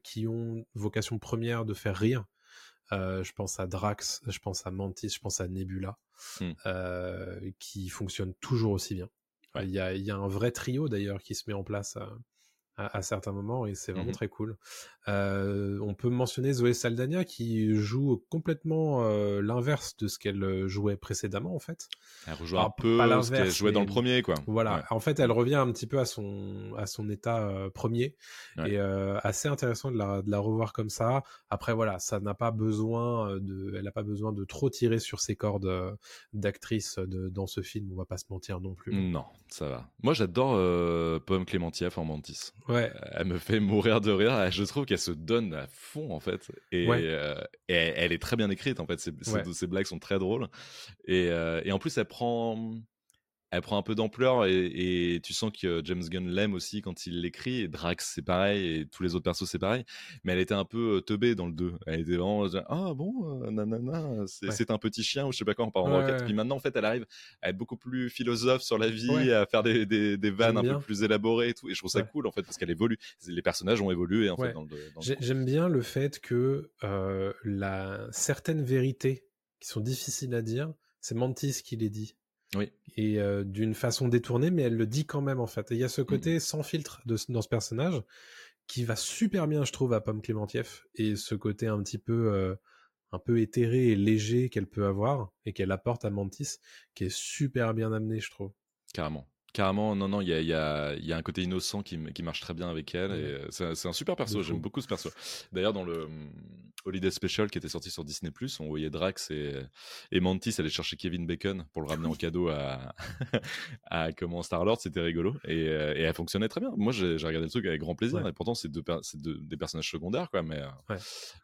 qui ont vocation première de faire rire. Je pense à Drax, je pense à Mantis, je pense à Nebula,
Hmm.
qui fonctionnent toujours aussi bien.
Ouais.
Il y, a, il y a un vrai trio d'ailleurs qui se met en place à, à, à certains moments et c'est vraiment
Mhm.
très cool. Euh, on peut mentionner Zoé Saldana qui joue complètement euh, l'inverse de ce qu'elle euh, jouait précédemment en fait.
Elle rejoue un peu ce qu'elle jouait dans le premier, quoi.
Voilà,
Ouais.
en fait elle revient un petit peu à son à son état euh, premier
Ouais.
et assez intéressant de la, de la revoir comme ça. Après voilà, ça n'a pas besoin de, elle n'a pas besoin de trop tirer sur ses cordes d'actrice dans ce film. On va pas se mentir non plus.
Non, ça va. Moi, j'adore Pomme Clémentieff en Mantis.
Ouais,
Elle me fait mourir de rire. Je trouve qu'elle se donne à fond, en fait. Et,
Ouais.
euh, et elle, elle est très bien écrite, en fait. Ses, ses-
Ouais.
ses blagues sont très drôles. Et, euh, et en plus, elle prend, elle prend un peu d'ampleur et, et tu sens que James Gunn l'aime aussi quand il l'écrit. Et Drax, c'est pareil. Et tous les autres persos, c'est pareil. Mais elle était un peu euh, teubée dans le 2. Elle était vraiment, ah bon, euh, nanana, c'est
Ouais.
un petit chien ou je sais pas quoi en parlant
Ouais,
de Rocket.
ouais.
Puis maintenant, en fait, elle arrive à être beaucoup plus philosophe sur la vie,
Ouais.
à faire des, des, des vannes un
bien.
peu plus élaborées et tout. Et je trouve ça
Ouais.
cool, en fait, parce qu'elle évolue. Les personnages ont évolué, en
Ouais.
fait, dans le,
J'aime bien le fait que euh, la, certaines vérités qui sont difficiles à dire, c'est Mantis qui les dit.
Oui.
Et euh, d'une façon détournée, mais elle le dit quand même en fait. Et il y a ce côté sans filtre de, dans ce personnage qui va super bien, je trouve, à Pomme Clémentieff. Et ce côté un petit peu, euh, un peu éthéré et léger qu'elle peut avoir et qu'elle apporte à Mantis, qui est super bien amené, je trouve.
Carrément. Carrément, non, non, il y a, y, y un côté innocent qui, marche très bien avec elle. Et euh, c'est un- super perso, j'aime beaucoup ce perso. D'ailleurs, dans le hum, Holiday Special qui était sorti sur Disney, on voyait Drax et, et Mantis aller chercher Kevin Bacon pour le ramener en cadeau à, [LAUGHS] à comment Star-Lord, c'était rigolo. Et, euh, et elle fonctionnait très bien. Moi, j'ai regardé le truc avec grand plaisir.
Ouais.
Et pourtant, c'est deux deux- des personnages secondaires, quoi, mais, euh,
Ouais.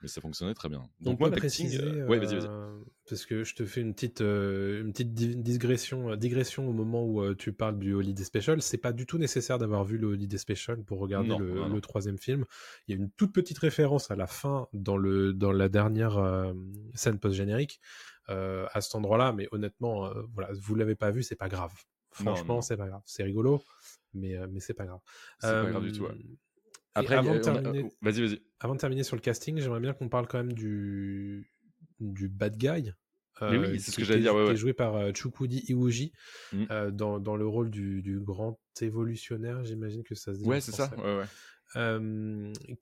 mais ça fonctionnait très bien.
On
Donc,
peut
moi, l'acting,
préciser,
euh, ouais, vas-y, vas-y.
euh, parce que je te fais une petite, euh, une petite di- digression, euh, digression au moment où euh, tu parles du Holiday Special. C'est pas du tout nécessaire d'avoir vu le Holiday Special pour regarder
Non,
le,
non, non.
le troisième film. Il y a une toute petite référence à la fin dans le dans la dernière euh, scène post générique euh, à cet endroit-là, mais honnêtement, voilà, vous l'avez pas vu, c'est pas grave. Franchement, c'est pas grave. C'est rigolo, mais mais c'est pas grave.
C'est pas grave du tout. ouais. Après,
avant
y
de
a- on a-
terminer,
oh, vas-y, vas-y.
avant de terminer sur le casting, j'aimerais bien qu'on parle quand même du, du bad guy.
Mais oui,
euh,
c'est ce
qui
que j'allais
était-
dire, ouais,
qui est
ouais.
joué par euh, Chukwudi Iwuji
Mm.
euh, dans, dans le rôle du, du grand évolutionnaire, j'imagine que ça se dit.
Ouais, c'est ça. Ouais,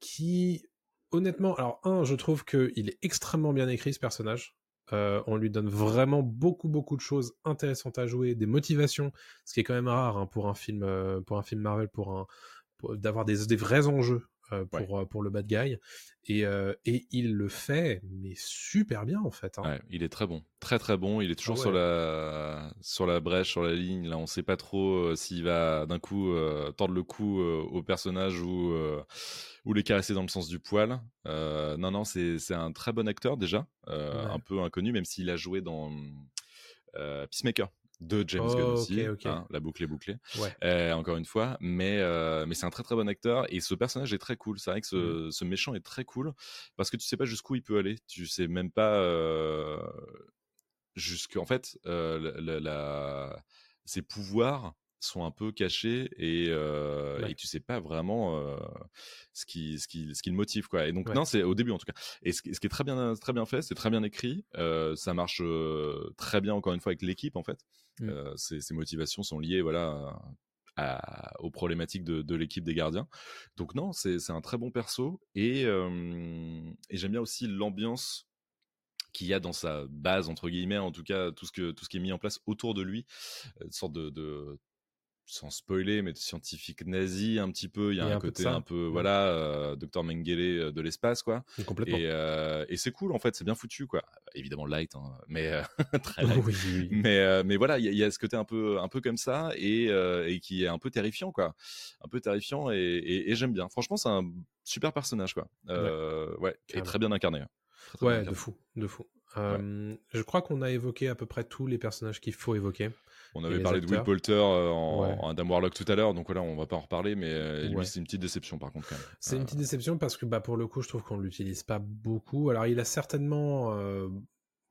qui, honnêtement, alors un, je trouve qu'il est extrêmement bien écrit ce personnage. Euh, on lui donne vraiment beaucoup beaucoup de choses intéressantes à jouer, des motivations, ce qui est quand même rare hein, pour un film euh, pour un film Marvel, pour un d'avoir des, des vrais enjeux euh, pour, euh, pour le bad guy. Et, euh, et il le fait, mais super bien en fait. hein.
Ouais, il est très bon, très très bon. Il est toujours
Ah
sur la sur la brèche, sur la ligne. Là, on sait pas trop s'il va d'un coup tordre le cou au personnage ou ou les caresser dans le sens du poil. Non, non, c'est c'est un très bon acteur déjà, un peu inconnu, même s'il a joué dans Peacemaker de James Gunn aussi. hein, la boucle est bouclée.
Ouais.
Euh, encore une fois, mais euh, mais c'est un très très bon acteur et ce personnage est très cool. C'est vrai que ce,
Mmh.
ce méchant est très cool parce que tu sais pas jusqu'où il peut aller. Tu sais même pas euh, jusque en fait la, la- la- ses pouvoirs sont un peu cachés et, euh,
Ouais.
et tu sais pas vraiment euh, ce qui ce qui ce qui le motive quoi. Et donc
Ouais.
non, c'est au début en tout cas. Et ce, qui- ce qui est très bien très bien fait, c'est très bien écrit. euh, ça marche euh, très bien encore une fois avec l'équipe en fait.
Mm.
Euh, ses, ses motivations sont liées voilà à- aux problématiques de, de l'équipe des gardiens. Donc non, c'est c'est un très bon perso et, et j'aime bien aussi l'ambiance qu'il y a dans sa base entre guillemets, en tout cas tout ce que tout ce qui est mis en place autour de lui, une sorte de, de sans spoiler, mais de scientifique nazi un petit peu. Il y a
Il y a
un, côté un peu,
Mm.
voilà, euh, docteur Mengele euh, de l'espace, quoi.
Complètement.
Et, euh, et c'est cool, en fait, c'est bien foutu, quoi. Évidemment light, hein, mais euh, [LAUGHS] très light.
Oui, oui, oui.
Mais, mais voilà, il y, a- il y a ce côté un peu, un peu comme ça et, et qui est un peu terrifiant, quoi. Un peu terrifiant et, et- et j'aime bien. Franchement, c'est un super personnage, quoi. Euh, ouais, et très bien incarné. Très, bien
Ouais, de fou, de fou. Je crois qu'on a évoqué à peu près tous les personnages qu'il faut évoquer.
On avait parlé de Will. Poulter euh, en,
Ouais.
en Adam Warlock tout à l'heure, donc voilà, on va pas en reparler, mais euh, lui,
Ouais.
c'est une petite déception par contre.
C'est
Euh,
une petite déception parce que bah, pour le coup, je trouve qu'on ne l'utilise pas beaucoup. Alors, il a certainement euh,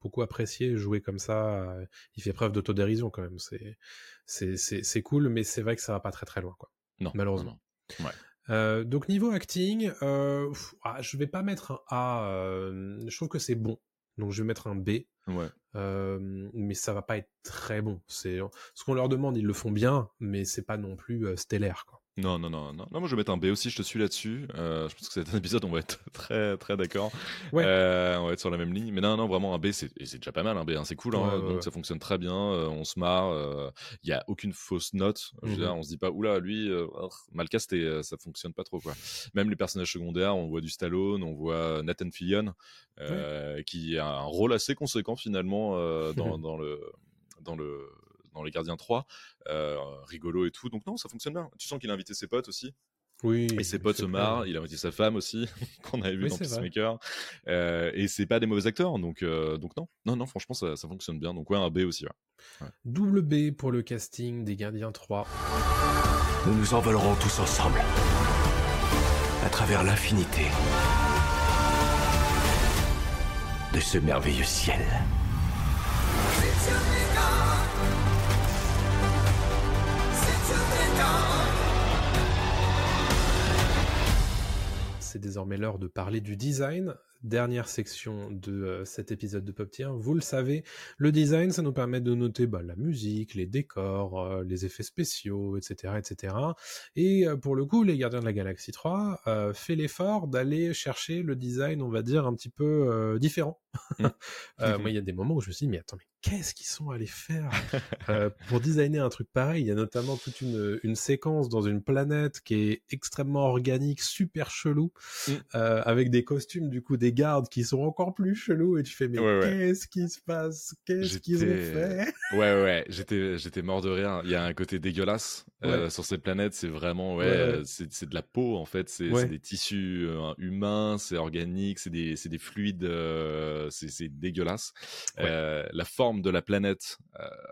beaucoup apprécié jouer comme ça. euh, Il fait preuve d'autodérision quand même. C'est, cool, mais c'est vrai que ça va pas très très loin. Quoi.
non,
malheureusement.
non, non.
Euh, donc, niveau acting, euh, pff, ah, je vais pas mettre un A. euh, je trouve que c'est bon. Donc, je vais mettre un B. Mais ça va pas être très bon. C'est ce qu'on leur demande, ils le font bien, mais c'est pas non plus stellaire. Quoi.
Non, non, non, non, non, moi je vais mettre un B aussi, je te suis là-dessus. Euh, je pense que c'est un [LAUGHS] épisode, on va être [LAUGHS] très, très d'accord.
Ouais.
Euh, on va être sur la même ligne. Mais non, non, vraiment un B, c'est déjà pas mal, un B, hein, c'est cool, hein,
Ouais,
donc
ouais.
ça fonctionne très bien, euh, on se marre, il y a aucune fausse note. Je veux
Mhm.
dire, on se dit pas, oula, lui, oh, mal casté, ça fonctionne pas trop, quoi. Même les personnages secondaires, on voit du Stallone, on voit Nathan Fillion, qui a un rôle assez conséquent finalement dans, [LAUGHS] dans le dans le dans les Gardiens 3, euh, rigolo et tout. Donc non, ça fonctionne bien. Tu sens qu'il a invité ses potes aussi.
Oui.
Et ses potes se marrent. Il a invité sa femme aussi, [LAUGHS] qu'on avait vu
Oui,
dans. Peacemaker. Euh, et c'est pas des mauvais acteurs, donc euh, donc non, non, non. Franchement, ça, ça fonctionne bien. Donc ouais, un B aussi. ouais.
Double B pour le casting des Gardiens 3.
Nous nous envolerons tous ensemble. À travers l'infinité. De ce merveilleux ciel.
Désormais l'heure de parler du design. Dernière section de euh, cet épisode de Pop Tier. Vous le savez, le design, ça nous permet de noter bah, la musique, les décors, euh, les effets spéciaux, etc., etc. Et euh, pour le coup, les Gardiens de la Galaxie 3 euh, fait l'effort d'aller chercher le design, on va dire, un petit peu différent.
Mm. [LAUGHS]
Euh, moi, il y a des moments où je me suis dit, mais attends, mais qu'est-ce qu'ils sont allés faire [LAUGHS] pour designer un truc pareil? Il y a notamment toute une, une séquence dans une planète qui est extrêmement organique, super chelou,
Mm.
euh, avec des costumes du coup des gardes qui sont encore plus chelous et tu fais mais
Ouais, ouais.
qu'est-ce qui se passe? Qu'est-ce qu'ils ont fait? [LAUGHS]
Ouais, ouais, j'étais, j'étais mort de rire. Il y a un côté dégueulasse euh, sur cette planète. C'est vraiment, ouais, C'est, de la peau en fait. C'est, des tissus euh, humains, c'est organique, c'est des, c'est des fluides, euh, c'est, dégueulasse. Euh, la forme de la planète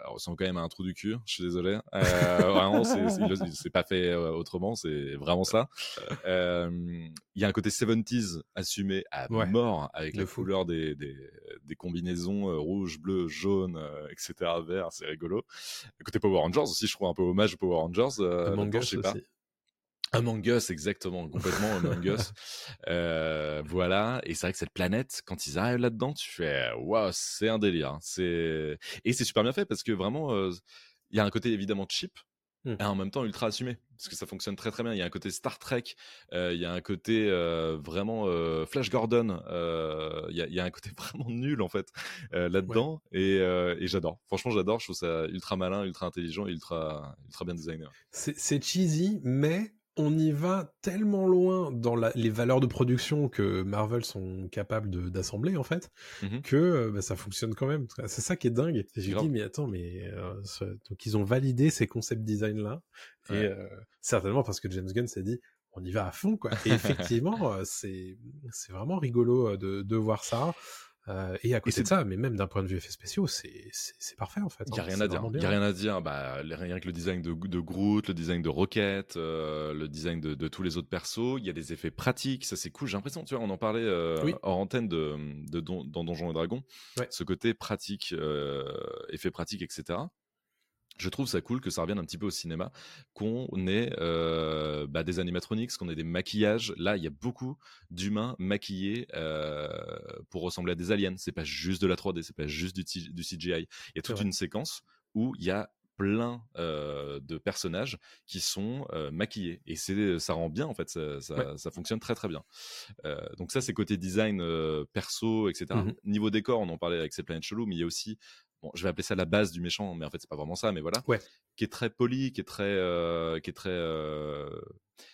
ressemble quand même à un trou du cul. Je suis désolé. Vraiment, c'est, pas fait autrement. C'est vraiment ça. Il y a un côté 70s assumé à
Ouais.
Mort avec
De
la
fou.
couleur des, des, des combinaisons euh, rouge, bleu, jaune, euh, etc. vert. C'est rigolo. Côté Power Rangers aussi, je trouve un peu hommage aux Power Rangers. Euh,
Among Us
je sais pas. Among Us, exactement, complètement Among Us. [LAUGHS] Euh, voilà, et c'est vrai que cette planète, quand ils arrivent là-dedans, tu fais, waouh, c'est un délire. hein. C'est et c'est super bien fait parce que vraiment, il y a un côté évidemment cheap.
Hmm.
Et en même temps ultra assumé parce que ça fonctionne très très bien. Il y a un côté Star Trek, euh, il y a un côté euh, vraiment euh, Flash Gordon, il y, a, il y a un côté [LAUGHS] vraiment nul en fait là-dedans et, et j'adore. Franchement j'adore. Je trouve ça ultra malin, ultra intelligent, et ultra ultra bien designé.
C'est cheesy, mais on y va tellement loin dans la- les valeurs de production que Marvel sont capables d'assembler en fait,
Mhm.
que euh, bah, ça fonctionne quand même. C'est ça qui est dingue. J'ai dit mais attends mais euh, ce- donc ils ont validé ces concept design là et euh, certainement parce que James Gunn s'est dit on y va à fond quoi. Et [LAUGHS] effectivement c'est c'est vraiment rigolo de, de voir ça. Euh, et à côté de ça, mais même d'un point de vue effets spéciaux, c'est parfait en fait.
Il y a
hein.
rien
C'est
à dire. Il y a rien à dire. Bah, rien que le design de, de Groot, le design de Rocket, euh, le design de, de tous les autres persos. Il y a des effets pratiques. Ça, c'est cool. J'ai l'impression, tu vois, on en parlait euh,
Oui.
hors antenne de, de Don- dans Donjons et Dragons.
Ouais.
Ce côté pratique, effets pratiques, etc. Je trouve ça cool que ça revienne un petit peu au cinéma, qu'on ait euh, bah, des animatronics, qu'on ait des maquillages. Là, il y a beaucoup d'humains maquillés euh, pour ressembler à des aliens. C'est pas juste de la 3D, c'est pas juste du, CGI. Il y a toute
vrai.
une séquence où il y a plein euh, de personnages qui sont euh, maquillés et c'est ça rend bien en fait ça, ça,
Ouais.
ça fonctionne très très bien Euh, donc ça c'est côté design perso etc
Mhm.
niveau décor on en parlait avec ces planètes cheloues mais il y a aussi bon je vais appeler ça la base du méchant mais en fait c'est pas vraiment ça mais voilà
Ouais.
qui est très poli qui est très euh, qui est très euh,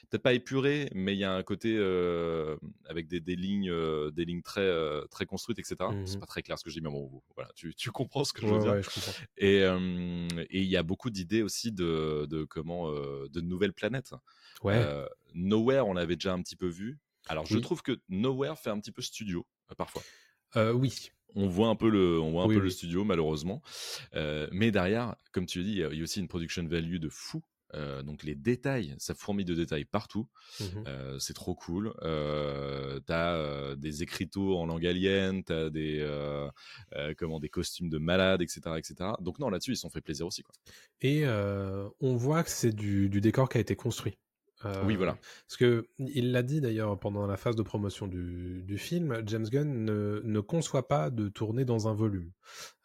peut-être pas épuré mais il y a un côté euh, avec des, des lignes des lignes très très construites etc c'est pas très clair ce que je dis mais bon voilà tu, tu comprends ce que je
Ouais,
veux dire
ouais, je comprends.
et et il y a beaucoup d'idées aussi de, de comment de nouvelles planètes.
Ouais.
Nowhere, on l'avait déjà un petit peu vu. Alors je trouve que Nowhere fait un petit peu studio parfois.
Oui.
On voit un peu le, on voit un
Oui,
peu
oui.
le studio malheureusement. Euh, mais derrière, comme tu le dis, il y a- aussi une production value de fou. Euh, donc les détails, ça fourmille de détails partout.
Mhm.
Euh, c'est trop cool. T'as des écriteaux en langue alien, t'as des comment des costumes de malades, etc., etc. Donc non, là-dessus ils se sont fait plaisir aussi. Quoi.
Et on voit que c'est du, du décor qui a été construit. Euh,
Oui, voilà.
Parce que il l'a dit d'ailleurs pendant la phase de promotion du, du film, James Gunn ne, ne conçoit pas de tourner dans un volume.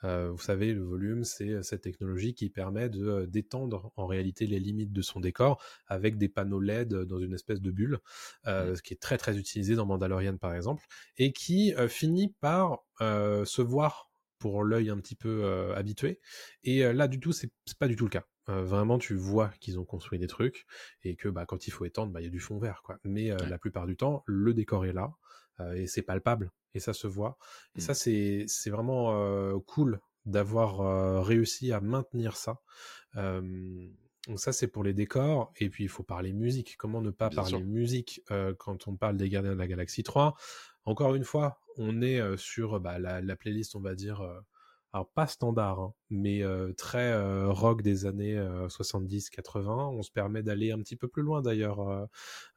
Euh, vous savez, le volume, c'est cette technologie qui permet de euh, d'étendre en réalité les limites de son décor avec des panneaux LED dans une espèce de bulle, euh, ce qui est très très utilisé dans Mandalorian par exemple, et qui euh, finit par euh, se voir pour l'œil un petit peu euh, habitué. Et euh, là, du tout, c'est pas du tout le cas. Euh, vraiment, tu vois qu'ils ont construit des trucs et que bah, quand il faut étendre, bah, il y a du fond vert. Quoi. Mais euh,
Ouais.
la plupart du temps, le décor est là euh, et c'est palpable et ça se voit. Et ça, c'est c'est vraiment cool d'avoir réussi à maintenir ça. Donc ça, c'est pour les décors. Et puis, il faut parler musique. Comment ne pas
Bien
parler
sûr.
musique quand on parle des Gardiens de la Galaxie 3 Encore une fois, on est sur bah, la, la playlist, on va dire, alors pas standard, hein, mais euh, très euh, rock des années 70-80. On se permet d'aller un petit peu plus loin d'ailleurs euh,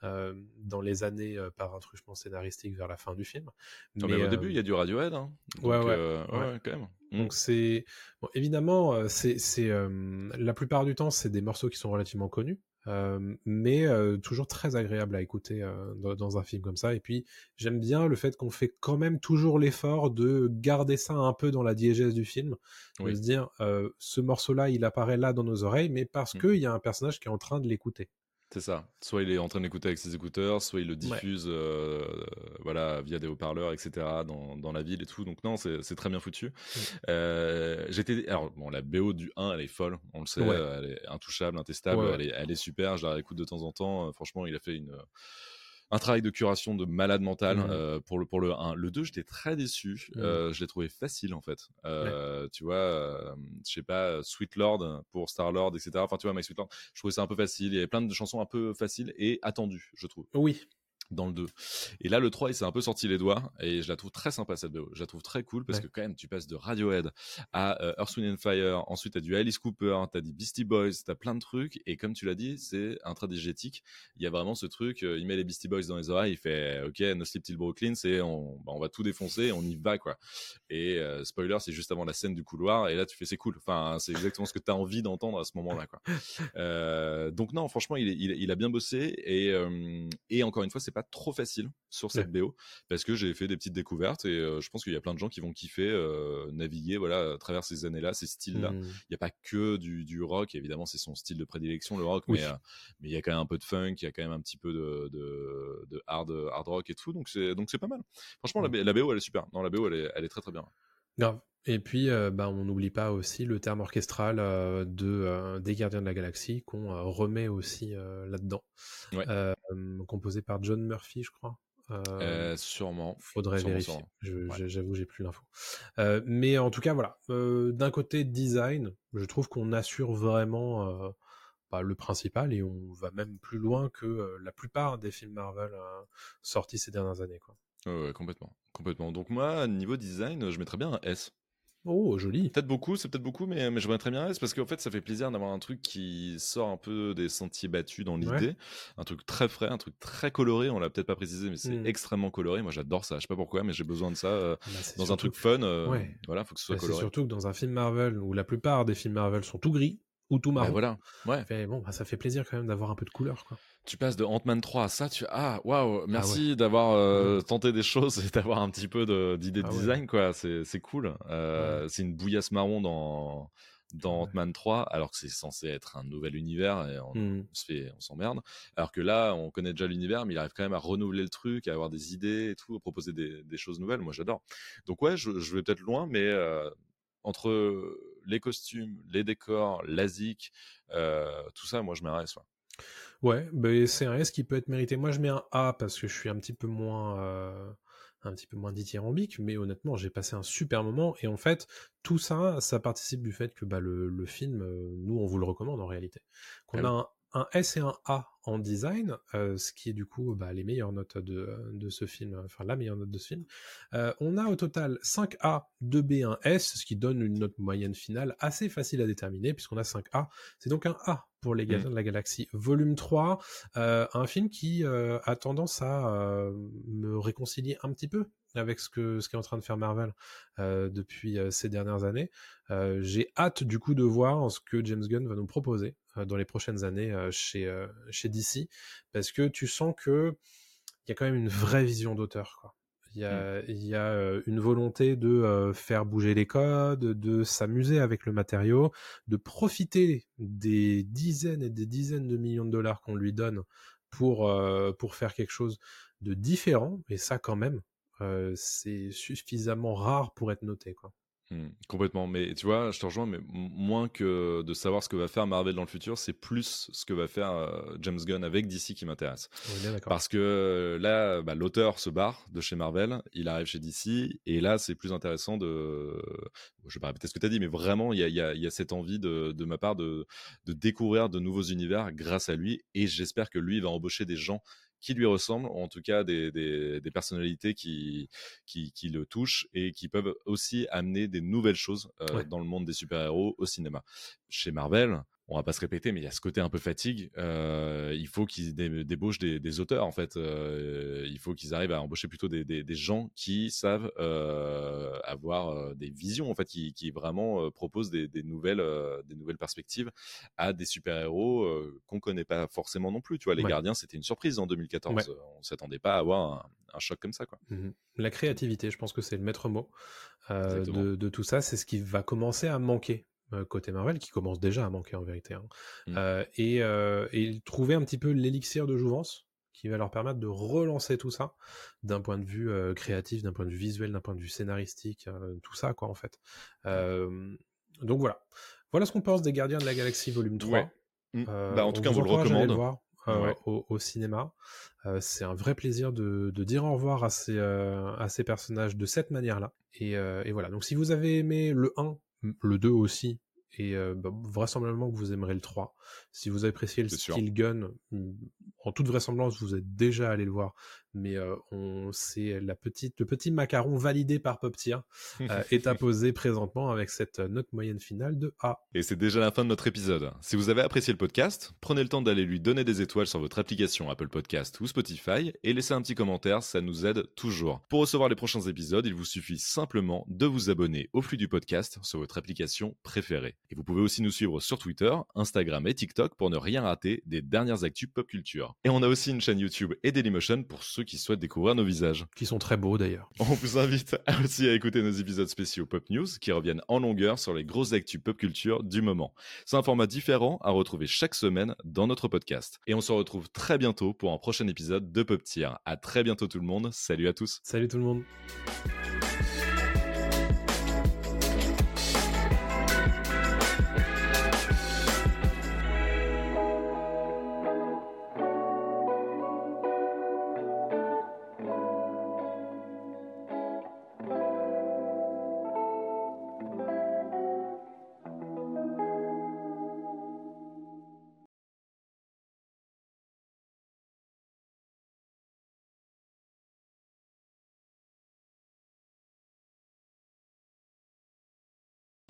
euh, dans les années euh, par un truchement scénaristique vers la fin du film.
Non, mais au
euh,
début, il y a du Radiohead. Hein. Donc,
Ouais, ouais,
euh, ouais, quand même. Mm.
donc c'est bon, évidemment euh, c'est c'est euh, la plupart du temps c'est des morceaux qui sont relativement connus, euh, mais euh, toujours très agréable à écouter euh, dans, un film comme ça. Et puis j'aime bien le fait qu'on fait quand même toujours l'effort de garder ça un peu dans la diégèse du film, de
Oui.
se dire euh, ce morceau-là il apparaît là dans nos oreilles, mais parce
Mm.
qu'il y a un personnage qui est en train de l'écouter.
C'est ça. Soit il est en train d'écouter avec ses écouteurs, soit il le diffuse euh, voilà, via des haut-parleurs, etc., dans, dans la ville et tout. Donc, non, c'est très bien foutu.
Mm.
Euh, J'étais. Alors, bon, la BO du 1, elle est folle. On le sait.
Ouais.
Elle est intouchable, intestable. Elle, est, elle est super. Je la réécoute de temps en temps. Franchement, il a fait une. Un travail de curation de malade mental
Mhm.
euh, pour, le, pour le 1. Le 2, j'étais très déçu.
Mhm.
Euh, je l'ai trouvé facile, en fait. Euh, Tu vois, je sais pas, Sweet Lord pour Star Lord, etc. Enfin, tu vois, My Sweet Lord, je trouvais ça un peu facile. Il y avait plein de chansons un peu faciles et attendues, je trouve,
Oui,
dans le 2. Et là, le 3, il s'est un peu sorti les doigts et je la trouve très sympa, cette BO. Je la trouve très cool parce
Ouais.
que, quand même, tu passes de Radiohead à euh, Earth, Wind and Fire. Ensuite, t'as du Alice Cooper, t'as du Beastie Boys, t'as plein de trucs. Et comme tu l'as dit, c'est intradigétique. Il y a vraiment ce truc, euh, il met les Beastie Boys dans les oreilles, il fait OK, No Sleep Till Brooklyn, c'est on, bah, on va tout défoncer, on y va, quoi. Et euh, spoiler, c'est juste avant la scène du couloir. Et là, tu fais c'est cool. Enfin, c'est exactement ce que t'as envie d'entendre à ce moment-là, quoi. [LAUGHS] Euh, donc non, franchement, il, est- il, il a bien bossé et, euh, et encore une fois, c'est pas trop facile sur cette BO parce que j'ai fait des petites découvertes et euh, je pense qu'il y a plein de gens qui vont kiffer euh, naviguer voilà à travers ces années-là, ces styles-là.
Mm.
Il n'y a pas que du, du rock, évidemment, c'est son style de prédilection, le rock,
Oui.
mais euh, mais il y a quand même un peu de funk, il y a quand même un petit peu de, de, de hard hard rock et tout, donc c'est donc c'est pas mal. Franchement, la, la BO elle est super. Non, la BO elle est, elle est très très bien.
Grave. Et puis, euh, bah, on n'oublie pas aussi le terme orchestral euh, de, euh, des Gardiens de la Galaxie qu'on euh, remet aussi là-dedans.
Ouais.
Composé par John Murphy, je crois. Euh,
sûrement.
Faudrait
sûrement,
vérifier. Je-
Ouais.
J'avoue, j'ai plus l'info. Euh, mais en tout cas, voilà. Euh, D'un côté design, je trouve qu'on assure vraiment bah, le principal et on va même plus loin que la plupart des films Marvel sortis ces dernières années. Quoi.
Ouais, complètement. Complètement. Donc moi, niveau design, je mettrais bien un S.
Oh, joli.
Peut-être beaucoup, c'est peut-être beaucoup, mais, mais je mettrais bien S parce qu'en fait, ça fait plaisir d'avoir un truc qui sort un peu des sentiers battus dans l'idée.
Ouais.
Un truc très frais, un truc très coloré. On l'a peut-être pas précisé, mais c'est
Mm.
extrêmement coloré. Moi, j'adore ça. Je sais pas pourquoi, mais j'ai besoin de ça euh,
Bah, c'est
dans un truc fun. euh,
ouais.
Voilà, faut que ce soit
Bah, c'est
coloré.
surtout que dans un film Marvel où la plupart des films Marvel sont tout gris ou tout
Bah,
marron,
voilà. Ouais.
fait, bon, bah, ça fait plaisir quand même d'avoir un peu de couleur. Quoi.
Tu passes de Ant-Man 3 à ça, tu ah waouh, merci
ouais.
d'avoir euh, tenté des choses et d'avoir un petit peu d'idées de,
Ah
design quoi, c'est c'est cool. Euh, C'est une bouillasse marron dans dans. Ant-Man 3 alors que c'est censé être un nouvel univers et on,
Hmm.
on se fait on s'emmerde. Alors que là, on connaît déjà l'univers mais il arrive quand même à renouveler le truc, à avoir des idées et tout, à proposer des, des choses nouvelles. Moi, j'adore. Donc ouais, je, je vais peut-être loin mais euh, entre les costumes, les décors, la zik, euh, tout ça, moi je S. ouais.
Ouais, bah, c'est un S qui peut être mérité. Moi, je mets un A parce que je suis un petit peu moins, euh, un petit peu moins dithyrambique, mais honnêtement, j'ai passé un super moment. Et en fait, tout ça, ça participe du fait que bah, le, le film, euh, nous, on vous le recommande en réalité. Qu'on
Ah
a
oui.
Un, S et un A en design, euh, ce qui est du coup bah, les meilleures notes de, de ce film, enfin la meilleure note de ce film. Euh, on a au total 5 A, 2 B, 1 S, ce qui donne une note moyenne finale assez facile à déterminer, puisqu'on a 5 A. C'est donc un A pour les Gardiens de la Galaxie, volume 3, euh, un film qui a tendance à me réconcilier un petit peu avec ce que ce qu'est en train de faire Marvel euh, depuis euh, ces dernières années. Euh, J'ai hâte du coup de voir ce que James Gunn va nous proposer dans les prochaines années chez chez DC, parce que tu sens que il y a quand même une vraie vision d'auteur quoi. Il y a, il y a euh, une volonté de faire bouger les codes, de s'amuser avec le matériau, de profiter des dizaines et des dizaines de millions de dollars qu'on lui donne pour, pour faire quelque chose de différent. Et ça, quand même, euh, c'est suffisamment rare pour être noté. Quoi.
Hmm, complètement, mais tu vois, je te rejoins, mais moins que de savoir ce que va faire Marvel dans le futur, c'est plus ce que va faire euh, James Gunn avec DC qui m'intéresse. Parce que euh, là, bah, l'auteur se barre de chez Marvel, il arrive chez DC, et là, c'est plus intéressant de. Je vais pas répéter ce que tu as dit, mais vraiment, il y a, il y a- il y a cette envie de, de ma part de, de découvrir de nouveaux univers grâce à lui, et j'espère que lui va embaucher des gens qui lui ressemblent, ou en tout cas des, des, des personnalités qui, qui, qui le touchent et qui peuvent aussi amener des nouvelles choses euh,
Ouais.
dans le monde des super-héros au cinéma. Chez Marvel, on va pas se répéter, mais il y a ce côté un peu fatigue. Euh, il faut qu'ils dé- débauchent des, des auteurs, en fait. Euh, il faut qu'ils arrivent à embaucher plutôt des, des, des gens qui savent euh, avoir des visions, en fait, qui, qui vraiment proposent des, nouvelles, des nouvelles perspectives à des super-héros qu'on connaît pas forcément non plus. Tu vois, les
Ouais.
Gardiens, c'était une surprise en 2014.
Ouais.
On s'attendait pas à avoir un, un choc comme ça, quoi.
Mhm. La créativité, je pense que c'est le maître mot de, de tout ça. C'est ce qui va commencer à manquer côté Marvel, qui commence déjà à manquer en vérité. hein.
Mm.
Euh, et, euh, et trouver un petit peu l'élixir de jouvence qui va leur permettre de relancer tout ça d'un point de vue euh, créatif, d'un point de vue visuel, d'un point de vue scénaristique, euh, tout ça quoi en fait. Euh, donc voilà. Voilà ce qu'on pense des Gardiens de la Galaxie volume 3.
Ouais. Mm.
Euh,
bah, en tout cas, on vous le recommande.
voir euh,
Ouais.
au, au cinéma. Euh, c'est un vrai plaisir de, de dire au revoir à ces, euh, à ces personnages de cette manière-là. Et, euh, et voilà. Donc, si vous avez aimé le 1, le 2 aussi, et euh, bah, vraisemblablement que vous aimerez le 3. Si vous appréciez le
sûr.
style gun, mm, en toute vraisemblance, vous êtes déjà allé le voir. Mais euh, on, c'est la petite, le petit macaron validé par PopTier [LAUGHS] euh, est apposé présentement avec cette note moyenne finale de A.
Et c'est déjà la fin de notre épisode. Si vous avez apprécié le podcast, prenez le temps d'aller lui donner des étoiles sur votre application Apple Podcast ou Spotify et laissez un petit commentaire, ça nous aide toujours. Pour recevoir les prochains épisodes, il vous suffit simplement de vous abonner au flux du podcast sur votre application préférée. Et vous pouvez aussi nous suivre sur Twitter, Instagram et TikTok pour ne rien rater des dernières actus pop culture. Et on a aussi une chaîne YouTube et Dailymotion pour ceux qui souhaitent découvrir nos visages.
Qui sont très beaux d'ailleurs.
On vous invite aussi à écouter nos épisodes spéciaux Pop News qui reviennent en longueur sur les grosses actus pop culture du moment. C'est un format différent à retrouver chaque semaine dans notre podcast. Et on se retrouve très bientôt pour un prochain épisode de Pop Tier. À très bientôt tout le monde. Salut à tous.
Salut tout le monde.